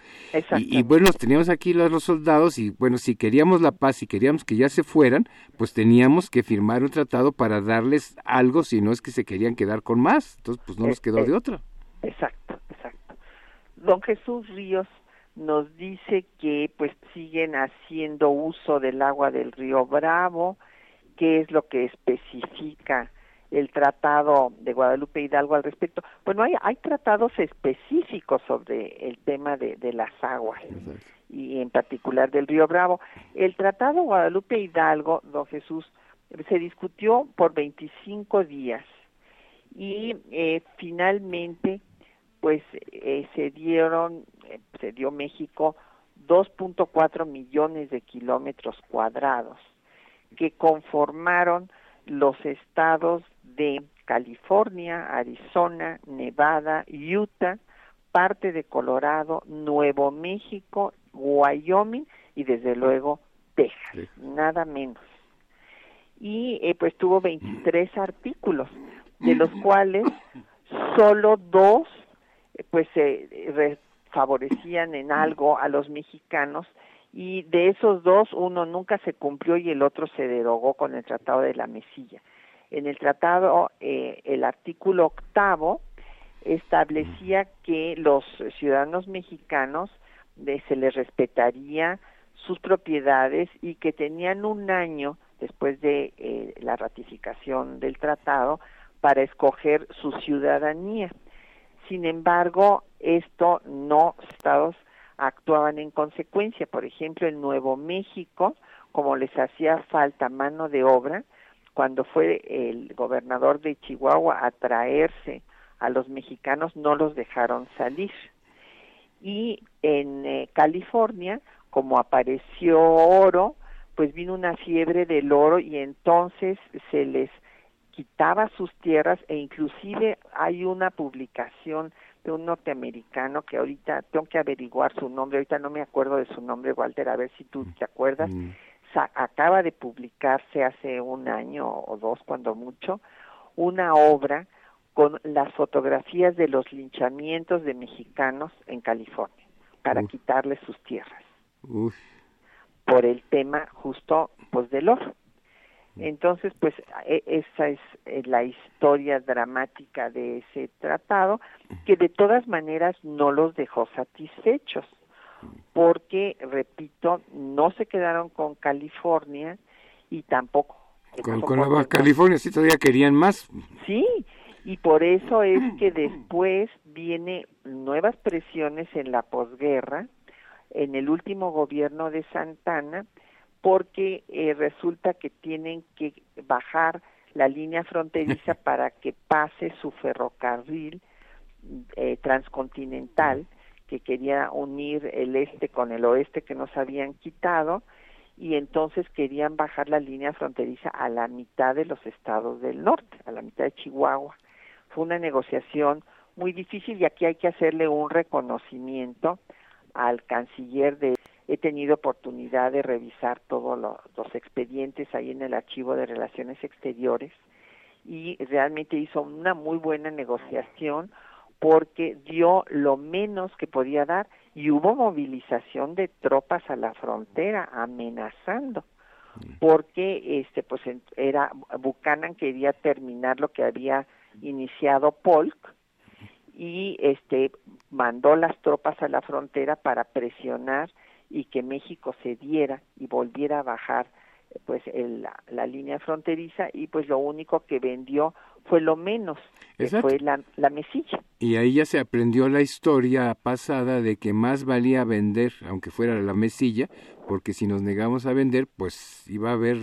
[SPEAKER 2] Y, y, bueno, teníamos aquí los, los soldados y bueno, si queríamos la paz y queríamos que ya se fueran, pues teníamos que firmar un tratado para darles algo, si no es que se querían quedar con más, entonces pues no nos quedó de otra.
[SPEAKER 1] Exacto, exacto. Don Jesús Ríos nos dice que pues siguen haciendo uso del agua del río Bravo, qué es lo que especifica el tratado de Guadalupe Hidalgo al respecto. Bueno, hay, hay tratados específicos sobre el tema de, de las aguas y en particular del río Bravo. El tratado Guadalupe Hidalgo, don Jesús, se discutió por 25 días y eh, finalmente pues eh, se dieron, eh, se dio México 2.4 millones de kilómetros cuadrados que conformaron los estados de California, Arizona, Nevada, Utah, parte de Colorado, Nuevo México, Wyoming y desde luego Texas, nada menos. Y eh, pues tuvo 23 artículos, de los cuales solo dos pues se favorecían en algo a los mexicanos y de esos dos uno nunca se cumplió y el otro se derogó con el Tratado de la Mesilla. En el tratado, eh, el artículo octavo establecía que los ciudadanos mexicanos se les respetaría sus propiedades y que tenían un año después de eh, la ratificación del tratado para escoger su ciudadanía. Sin embargo, esto no estados actuaban en consecuencia. Por ejemplo, en Nuevo México, como les hacía falta mano de obra, cuando fue el gobernador de Chihuahua a traerse a los mexicanos, no los dejaron salir. Y en eh, California, como apareció oro, pues vino una fiebre del oro y entonces se les quitaba sus tierras e inclusive hay una publicación de un norteamericano que ahorita tengo que averiguar su nombre, ahorita no me acuerdo de su nombre, Walter, a ver si tú te acuerdas. Mm. acaba de publicarse hace un año o dos, cuando mucho, una obra con las fotografías de los linchamientos de mexicanos en California para quitarles sus tierras. Por el tema justo pues del oro. Entonces, pues e, esa es eh, la historia dramática de ese tratado, que de todas maneras no los dejó satisfechos, porque, repito, no se quedaron con California y tampoco...
[SPEAKER 2] Con, con California sí todavía querían más.
[SPEAKER 1] Sí, y por eso es (clears throat) que después viene nuevas presiones en la posguerra, en el último gobierno de Santana, porque eh, resulta que tienen que bajar la línea fronteriza (laughs) para que pase su ferrocarril eh, transcontinental que quería unir el este con el oeste que nos habían quitado y entonces querían bajar la línea fronteriza a la mitad de los estados del norte, a la mitad de Chihuahua. Fue una negociación muy difícil y aquí hay que hacerle un reconocimiento al canciller de he tenido oportunidad de revisar todos los expedientes ahí en el archivo de relaciones exteriores y realmente hizo una muy buena negociación porque dio lo menos que podía dar y hubo movilización de tropas a la frontera amenazando porque este pues era Buchanan quería terminar lo que había iniciado Polk y este mandó las tropas a la frontera para presionar y que México cediera y volviera a bajar pues la, línea fronteriza y pues lo único que vendió fue lo menos, que fue la, la mesilla.
[SPEAKER 2] Y ahí ya se aprendió la historia pasada de que más valía vender, aunque fuera la mesilla, porque si nos negamos a vender, pues iba a haber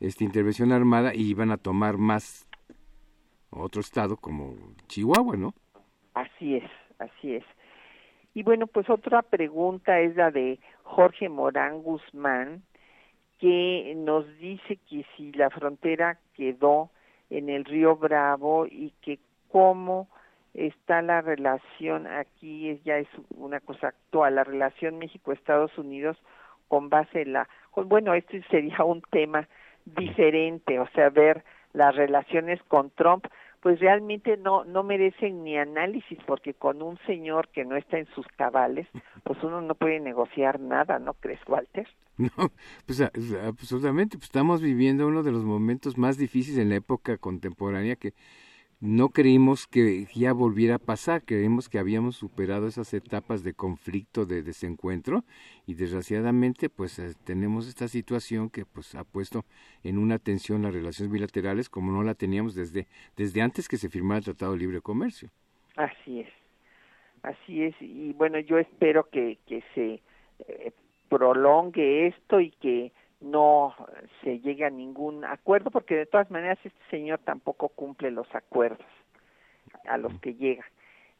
[SPEAKER 2] esta intervención armada y iban a tomar más otro estado como Chihuahua, ¿no?
[SPEAKER 1] Así es, así es. Y bueno, pues otra pregunta es la de Jorge Morán Guzmán, que nos dice que si la frontera quedó en el río Bravo y que cómo está la relación aquí ya es una cosa actual la relación México Estados Unidos con base en la bueno esto sería un tema diferente o sea ver las relaciones con Trump pues realmente no no merecen ni análisis porque con un señor que no está en sus cabales pues uno no puede negociar nada no crees Walter (laughs)
[SPEAKER 2] no pues absolutamente pues estamos viviendo uno de los momentos más difíciles en la época contemporánea que no creímos que ya volviera a pasar, creímos que habíamos superado esas etapas de conflicto, de desencuentro y desgraciadamente pues eh, tenemos esta situación que pues ha puesto en una tensión las relaciones bilaterales como no la teníamos desde desde antes que se firmara el Tratado de Libre Comercio.
[SPEAKER 1] Así es. Así es y bueno, yo espero que que se eh, prolongue esto y que no se llegue a ningún acuerdo porque de todas maneras este señor tampoco cumple los acuerdos a los que llega.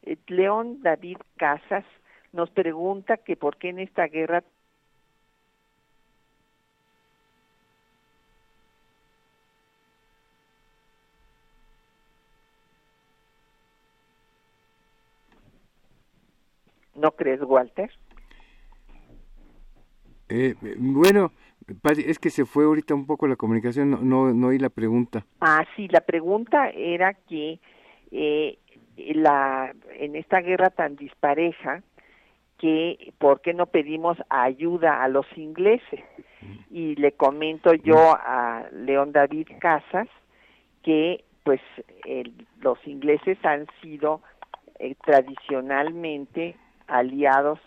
[SPEAKER 1] Eh, León David Casas nos pregunta que por qué en esta guerra ¿No crees, Walter?
[SPEAKER 2] Eh, bueno, es que se fue ahorita un poco la comunicación, no, no, no oí la pregunta.
[SPEAKER 1] Ah, sí, la pregunta era que eh, la, en esta guerra tan dispareja, que por qué no pedimos ayuda a los ingleses. Y le comento yo a León David Casas que pues los ingleses han sido eh, tradicionalmente aliados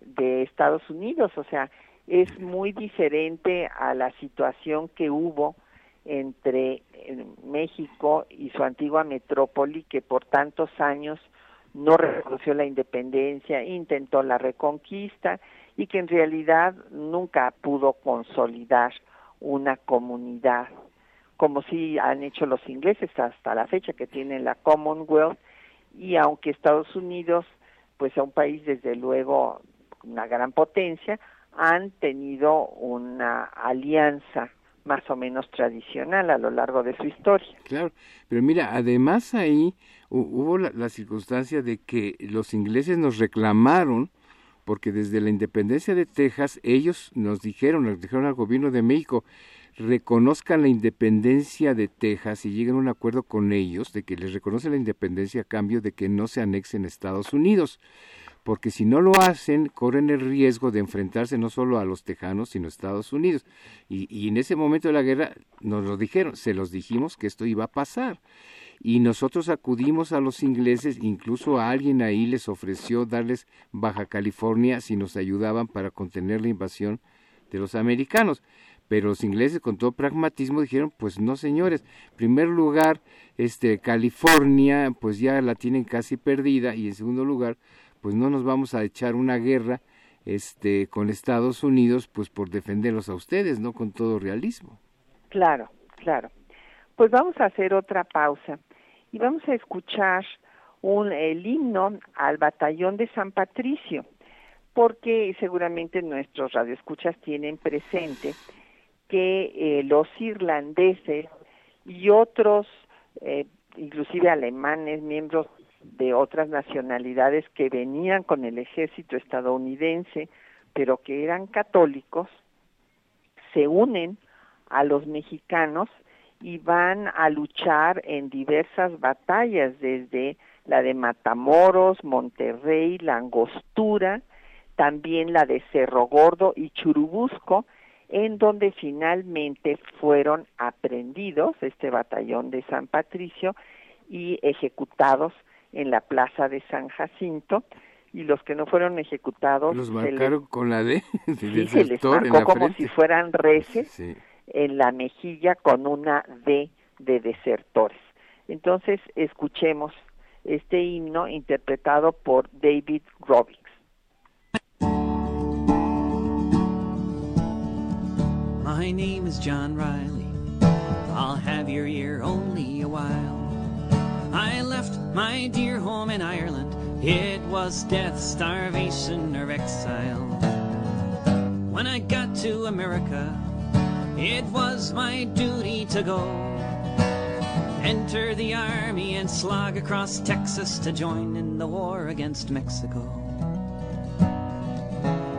[SPEAKER 1] de Estados Unidos, o sea, es muy diferente a la situación que hubo entre eh, México y su antigua metrópoli que por tantos años no reconoció la independencia, intentó la reconquista y que en realidad nunca pudo consolidar una comunidad, como sí han hecho los ingleses hasta la fecha que tienen la Commonwealth. Y aunque Estados Unidos pues es un país desde luego una gran potencia, han tenido una alianza más o menos tradicional a lo largo de su historia.
[SPEAKER 2] Claro, pero mira, además ahí hubo la, circunstancia de que los ingleses nos reclamaron porque desde la independencia de Texas ellos nos dijeron, nos dijeron al gobierno de México, reconozcan la independencia de Texas y lleguen a un acuerdo con ellos de que les reconoce la independencia a cambio de que no se anexen Estados Unidos porque si no lo hacen, corren el riesgo de enfrentarse no solo a los tejanos, sino a Estados Unidos. Y, en ese momento de la guerra nos lo dijeron, se los dijimos que esto iba a pasar. Y nosotros acudimos a los ingleses, incluso a alguien ahí les ofreció darles Baja California si nos ayudaban para contener la invasión de los americanos. Pero los ingleses con todo pragmatismo dijeron, pues no señores, en primer lugar, este California pues ya la tienen casi perdida y en segundo lugar, pues no nos vamos a echar una guerra este con Estados Unidos pues por defenderlos a ustedes, ¿no? Con todo realismo.
[SPEAKER 1] Claro, claro. Pues vamos a hacer otra pausa y vamos a escuchar un el himno al batallón de San Patricio, porque seguramente nuestros radioescuchas tienen presente que eh, los irlandeses y otros, eh, inclusive alemanes, miembros de otras nacionalidades que venían con el ejército estadounidense, pero que eran católicos, se unen a los mexicanos y van a luchar en diversas batallas, desde la de Matamoros, Monterrey, La Angostura, también la de Cerro Gordo y Churubusco, en donde finalmente fueron aprendidos este batallón de San Patricio y ejecutados en la plaza de San Jacinto, y los que no fueron ejecutados
[SPEAKER 2] los marcaron con la D (laughs)
[SPEAKER 1] sí, se les marcó como si fueran reces en la mejilla con una D de desertores entonces escuchemos este himno interpretado por David Robbins
[SPEAKER 7] My name is John Riley. I'll have your ear only a while. I left my dear home in Ireland. It was death, starvation, or exile. When I got to America, it was my duty to go. Enter the army and slog across Texas to join in the war against Mexico.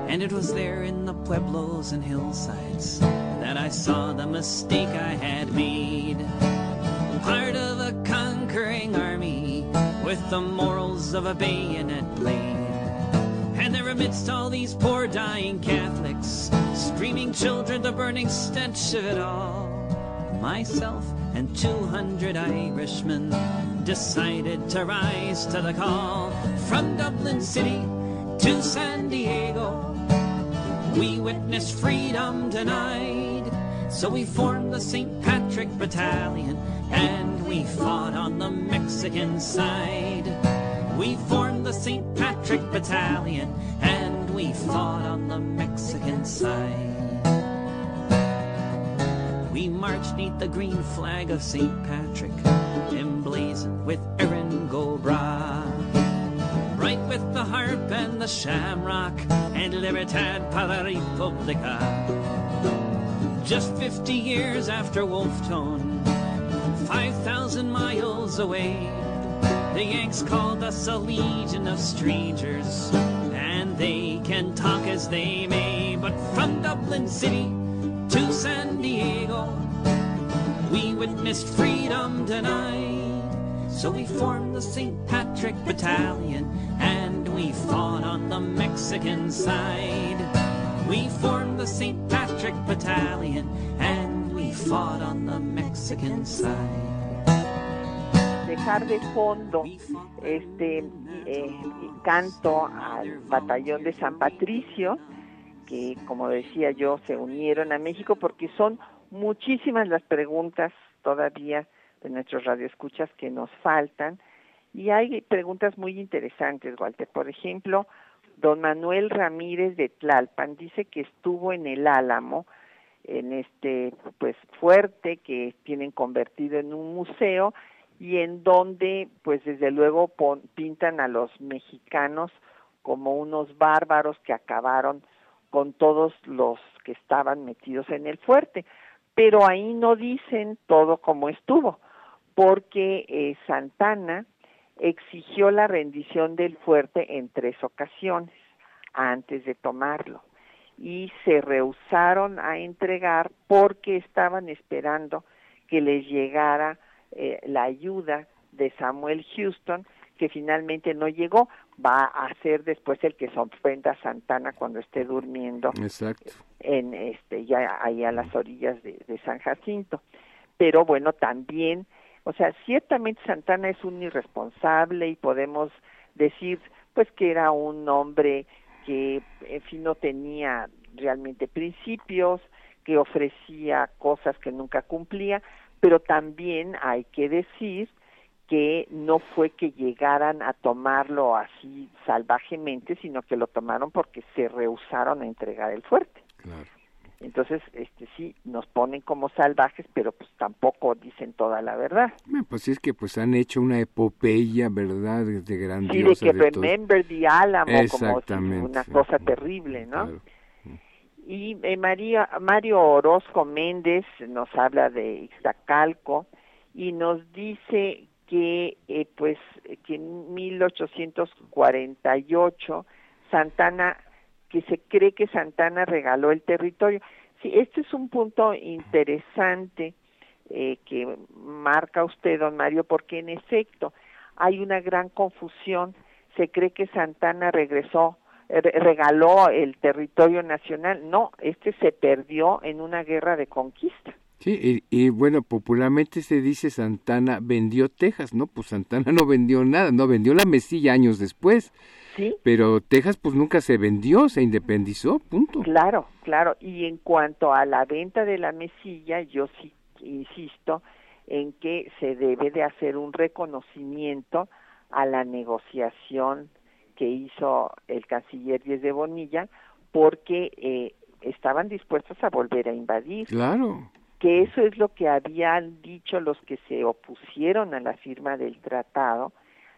[SPEAKER 7] And it was there in the pueblos and hillsides that I saw the mistake I had made. Part of with the morals of a bayonet blade. And there amidst all these poor dying Catholics, screaming children, the burning stench of it all, myself and 200 Irishmen decided to rise to the call from Dublin City to San Diego. We witnessed freedom denied. So we formed the St. Patrick Battalion and we fought on the Mexican side. We formed the St. Patrick Battalion and we fought on the Mexican side. We marched neath the green flag of St. Patrick, emblazoned with Erin go Bra. Bright with the harp and the shamrock, and Libertad para Republica. Just 50 years after Wolftone, 5,000 miles away, the Yanks called us a legion of strangers, and they can talk as they may. But from Dublin City to San Diego, we witnessed freedom denied. So we formed the St. Patrick Battalion, and we fought on the Mexican side. We formed the St. Patrick Battalion and
[SPEAKER 1] Dejar de fondo este eh, canto al batallón de San Patricio, que como decía yo, se unieron a México porque son muchísimas las preguntas todavía de nuestros radioescuchas que nos faltan. Y hay preguntas muy interesantes, Walter. Por ejemplo, Don Manuel Ramírez de Tlalpan dice que estuvo en el Álamo, en este pues fuerte que tienen convertido en un museo y en donde pues desde luego pintan a los mexicanos como unos bárbaros que acabaron con todos los que estaban metidos en el fuerte. Pero ahí no dicen todo como estuvo, porque eh, Santana exigió la rendición del fuerte en tres ocasiones antes de tomarlo y se rehusaron a entregar porque estaban esperando que les llegara eh, la ayuda de Samuel Houston que finalmente no llegó. Va a ser después el que sorprenda a Santana cuando esté durmiendo en este ya ahí a las orillas de, de San Jacinto. Pero bueno también o sea, ciertamente Santana es un irresponsable y podemos decir pues que era un hombre que en fin no tenía realmente principios, que ofrecía cosas que nunca cumplía, pero también hay que decir que no fue que llegaran a tomarlo así salvajemente, sino que lo tomaron porque se rehusaron a entregar el fuerte. Claro. Entonces, este sí, nos ponen como salvajes, pero pues tampoco dicen toda la verdad.
[SPEAKER 2] pues es que pues han hecho una epopeya, ¿verdad? De grandiosa.
[SPEAKER 1] Sí, de que Remember the Álamo, como una cosa terrible, ¿no? Y eh, María, Mario Orozco Méndez nos habla de Ixtacalco y nos dice que eh, pues que en 1848 Santana que se cree que Santana regaló el territorio. Sí, este es un punto interesante eh, que marca usted, don Mario, porque en efecto hay una gran confusión. Se cree que Santana regresó, regaló el territorio nacional. No, este se perdió en una guerra de conquista.
[SPEAKER 2] Sí, y, y, bueno, popularmente se dice Santana vendió Texas, ¿no? Pues Santana (laughs) no vendió nada, no vendió la Mesilla años después
[SPEAKER 1] Sí.
[SPEAKER 2] Pero Texas pues nunca se vendió, se independizó, punto.
[SPEAKER 1] Claro, claro. Y en cuanto a la venta de la mesilla, yo sí insisto en que se debe de hacer un reconocimiento a la negociación que hizo el canciller Díez de Bonilla porque eh, estaban dispuestos a volver a invadir.
[SPEAKER 2] Claro.
[SPEAKER 1] Que eso es lo que habían dicho los que se opusieron a la firma del tratado.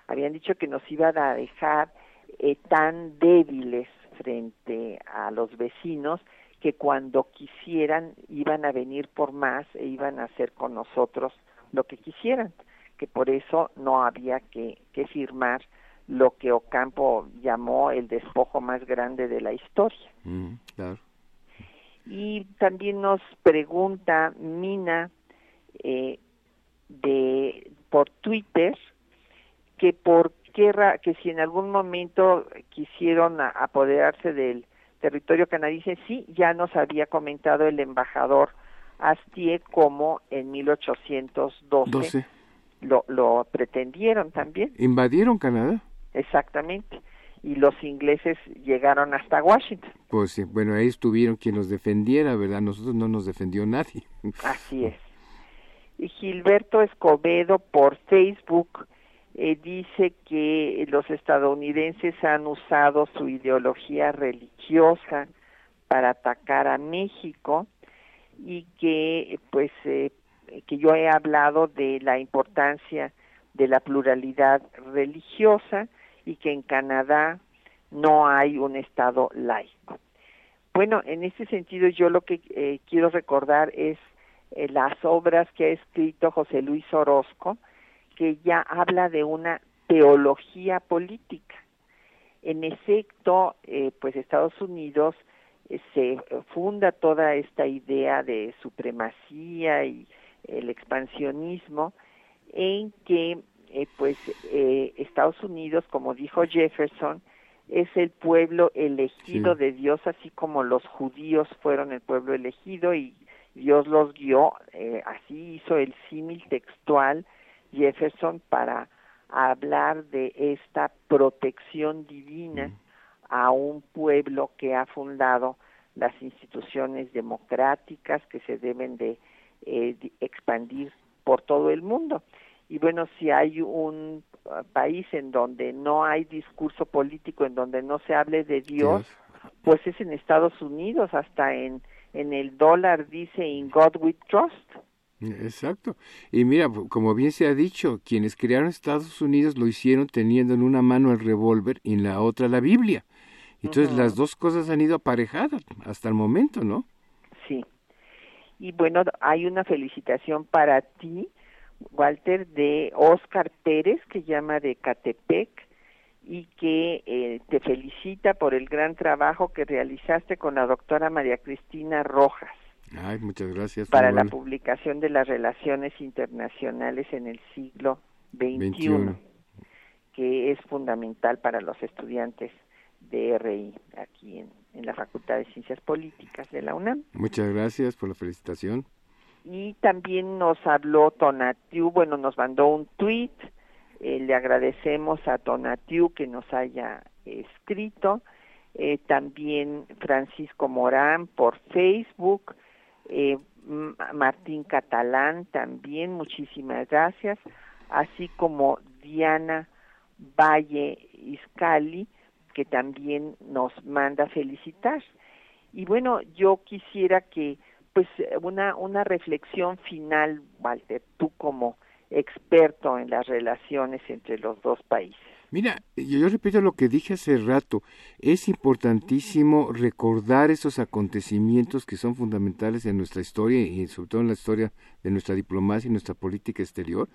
[SPEAKER 1] Habían dicho que nos iban a dejar eh, tan débiles frente a los vecinos que cuando quisieran iban a venir por más e iban a hacer con nosotros lo que quisieran, que por eso no había que, que firmar lo que Ocampo llamó el despojo más grande de la historia.
[SPEAKER 2] Mm, claro.
[SPEAKER 1] Y también nos pregunta Mina eh, de por Twitter que por qué que si en algún momento quisieron apoderarse del territorio canadiense, sí, ya nos había comentado el embajador Astier como en 1812 Lo, lo pretendieron también.
[SPEAKER 2] ¿Invadieron Canadá?
[SPEAKER 1] Exactamente. Y los ingleses llegaron hasta Washington.
[SPEAKER 2] Pues sí, bueno, ahí estuvieron quien nos defendiera, ¿verdad? Nosotros no nos defendió nadie.
[SPEAKER 1] Así es. Y Gilberto Escobedo por Facebook eh, dice que los estadounidenses han usado su ideología religiosa para atacar a México y que pues eh, que yo he hablado de la importancia de la pluralidad religiosa y que en Canadá no hay un estado laico. Bueno, en este sentido yo lo que eh, quiero recordar es eh, las obras que ha escrito José Luis Orozco, que ya habla de una teología política. En efecto, eh, pues Estados Unidos se funda toda esta idea de supremacía y el expansionismo en que eh, pues eh, Estados Unidos, como dijo Jefferson, es el pueblo elegido de Dios, así como los judíos fueron el pueblo elegido y Dios los guió, eh, así hizo el símil textual Jefferson para hablar de esta protección divina a un pueblo que ha fundado las instituciones democráticas que se deben de expandir por todo el mundo. Y bueno, si hay un uh, país en donde no hay discurso político, en donde no se hable de Dios, pues es en Estados Unidos, hasta en, en el dólar dice In God We Trust.
[SPEAKER 2] Exacto. Y mira, como bien se ha dicho, quienes crearon Estados Unidos lo hicieron teniendo en una mano el revólver y en la otra la Biblia. Entonces las dos cosas han ido aparejadas hasta el momento, ¿no?
[SPEAKER 1] Sí. Y bueno, hay una felicitación para ti Walter, de Oscar Pérez, que llama de Catepec, y que eh, te felicita por el gran trabajo que realizaste con la doctora María Cristina Rojas.
[SPEAKER 2] Ay, muchas gracias.
[SPEAKER 1] Para la publicación de las relaciones internacionales en el siglo XXI, que es fundamental para los estudiantes de RI aquí en, en la Facultad de Ciencias Políticas de la UNAM.
[SPEAKER 2] Muchas gracias por la felicitación
[SPEAKER 1] y también nos habló Tonatiu, bueno, nos mandó un tweet, eh, le agradecemos a Tonatiu que nos haya escrito, eh, también Francisco Morán por Facebook, eh, Martín Catalán también, muchísimas gracias, así como Diana Valle Iscali, que también nos manda felicitar. Y bueno, yo quisiera que pues una, una reflexión final, Walter, tú como experto en las relaciones entre los dos países.
[SPEAKER 2] Mira, yo, repito lo que dije hace rato, es importantísimo recordar esos acontecimientos que son fundamentales en nuestra historia y sobre todo en la historia de nuestra diplomacia y nuestra política exterior,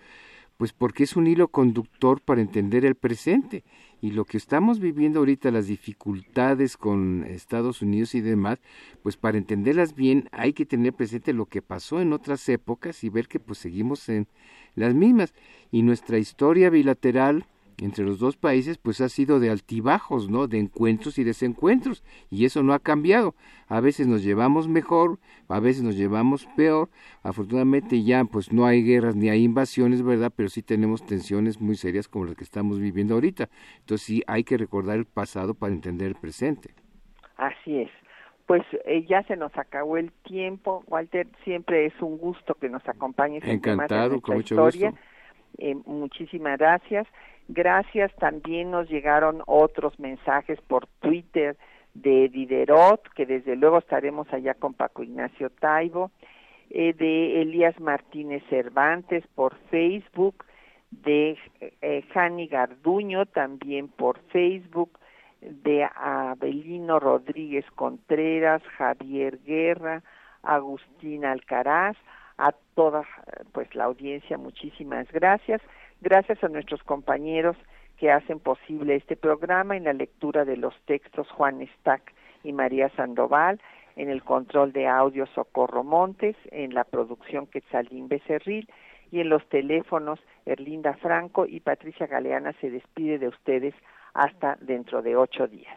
[SPEAKER 2] pues porque es un hilo conductor para entender el presente. Y lo que estamos viviendo ahorita, las dificultades con Estados Unidos y demás, pues para entenderlas bien hay que tener presente lo que pasó en otras épocas y ver que pues seguimos en las mismas. Y nuestra historia bilateral entre los dos países pues ha sido de altibajos, ¿no? De encuentros y desencuentros y eso no ha cambiado. A veces nos llevamos mejor, a veces nos llevamos peor. Afortunadamente ya pues no hay guerras ni hay invasiones, ¿verdad? Pero sí tenemos tensiones muy serias como las que estamos viviendo ahorita. Entonces sí hay que recordar el pasado para entender el presente.
[SPEAKER 1] Así es. Pues eh, ya se nos acabó el tiempo. Walter, siempre es un gusto que nos acompañes
[SPEAKER 2] Encantado,
[SPEAKER 1] en
[SPEAKER 2] con mucho
[SPEAKER 1] historia.
[SPEAKER 2] gusto.
[SPEAKER 1] Eh, muchísimas gracias. Gracias, también nos llegaron otros mensajes por Twitter de Diderot, que desde luego estaremos allá con Paco Ignacio Taibo, eh, de Elías Martínez Cervantes por Facebook, de eh, Jani Garduño también por Facebook, de Abelino Rodríguez Contreras, Javier Guerra, Agustín Alcaraz, a toda pues la audiencia muchísimas gracias. Gracias a nuestros compañeros que hacen posible este programa en la lectura de los textos Juan Stack y María Sandoval, en el control de audio Socorro Montes, en la producción Quetzalín Becerril y en los teléfonos Erlinda Franco y Patricia Galeana se despide de ustedes hasta dentro de ocho días.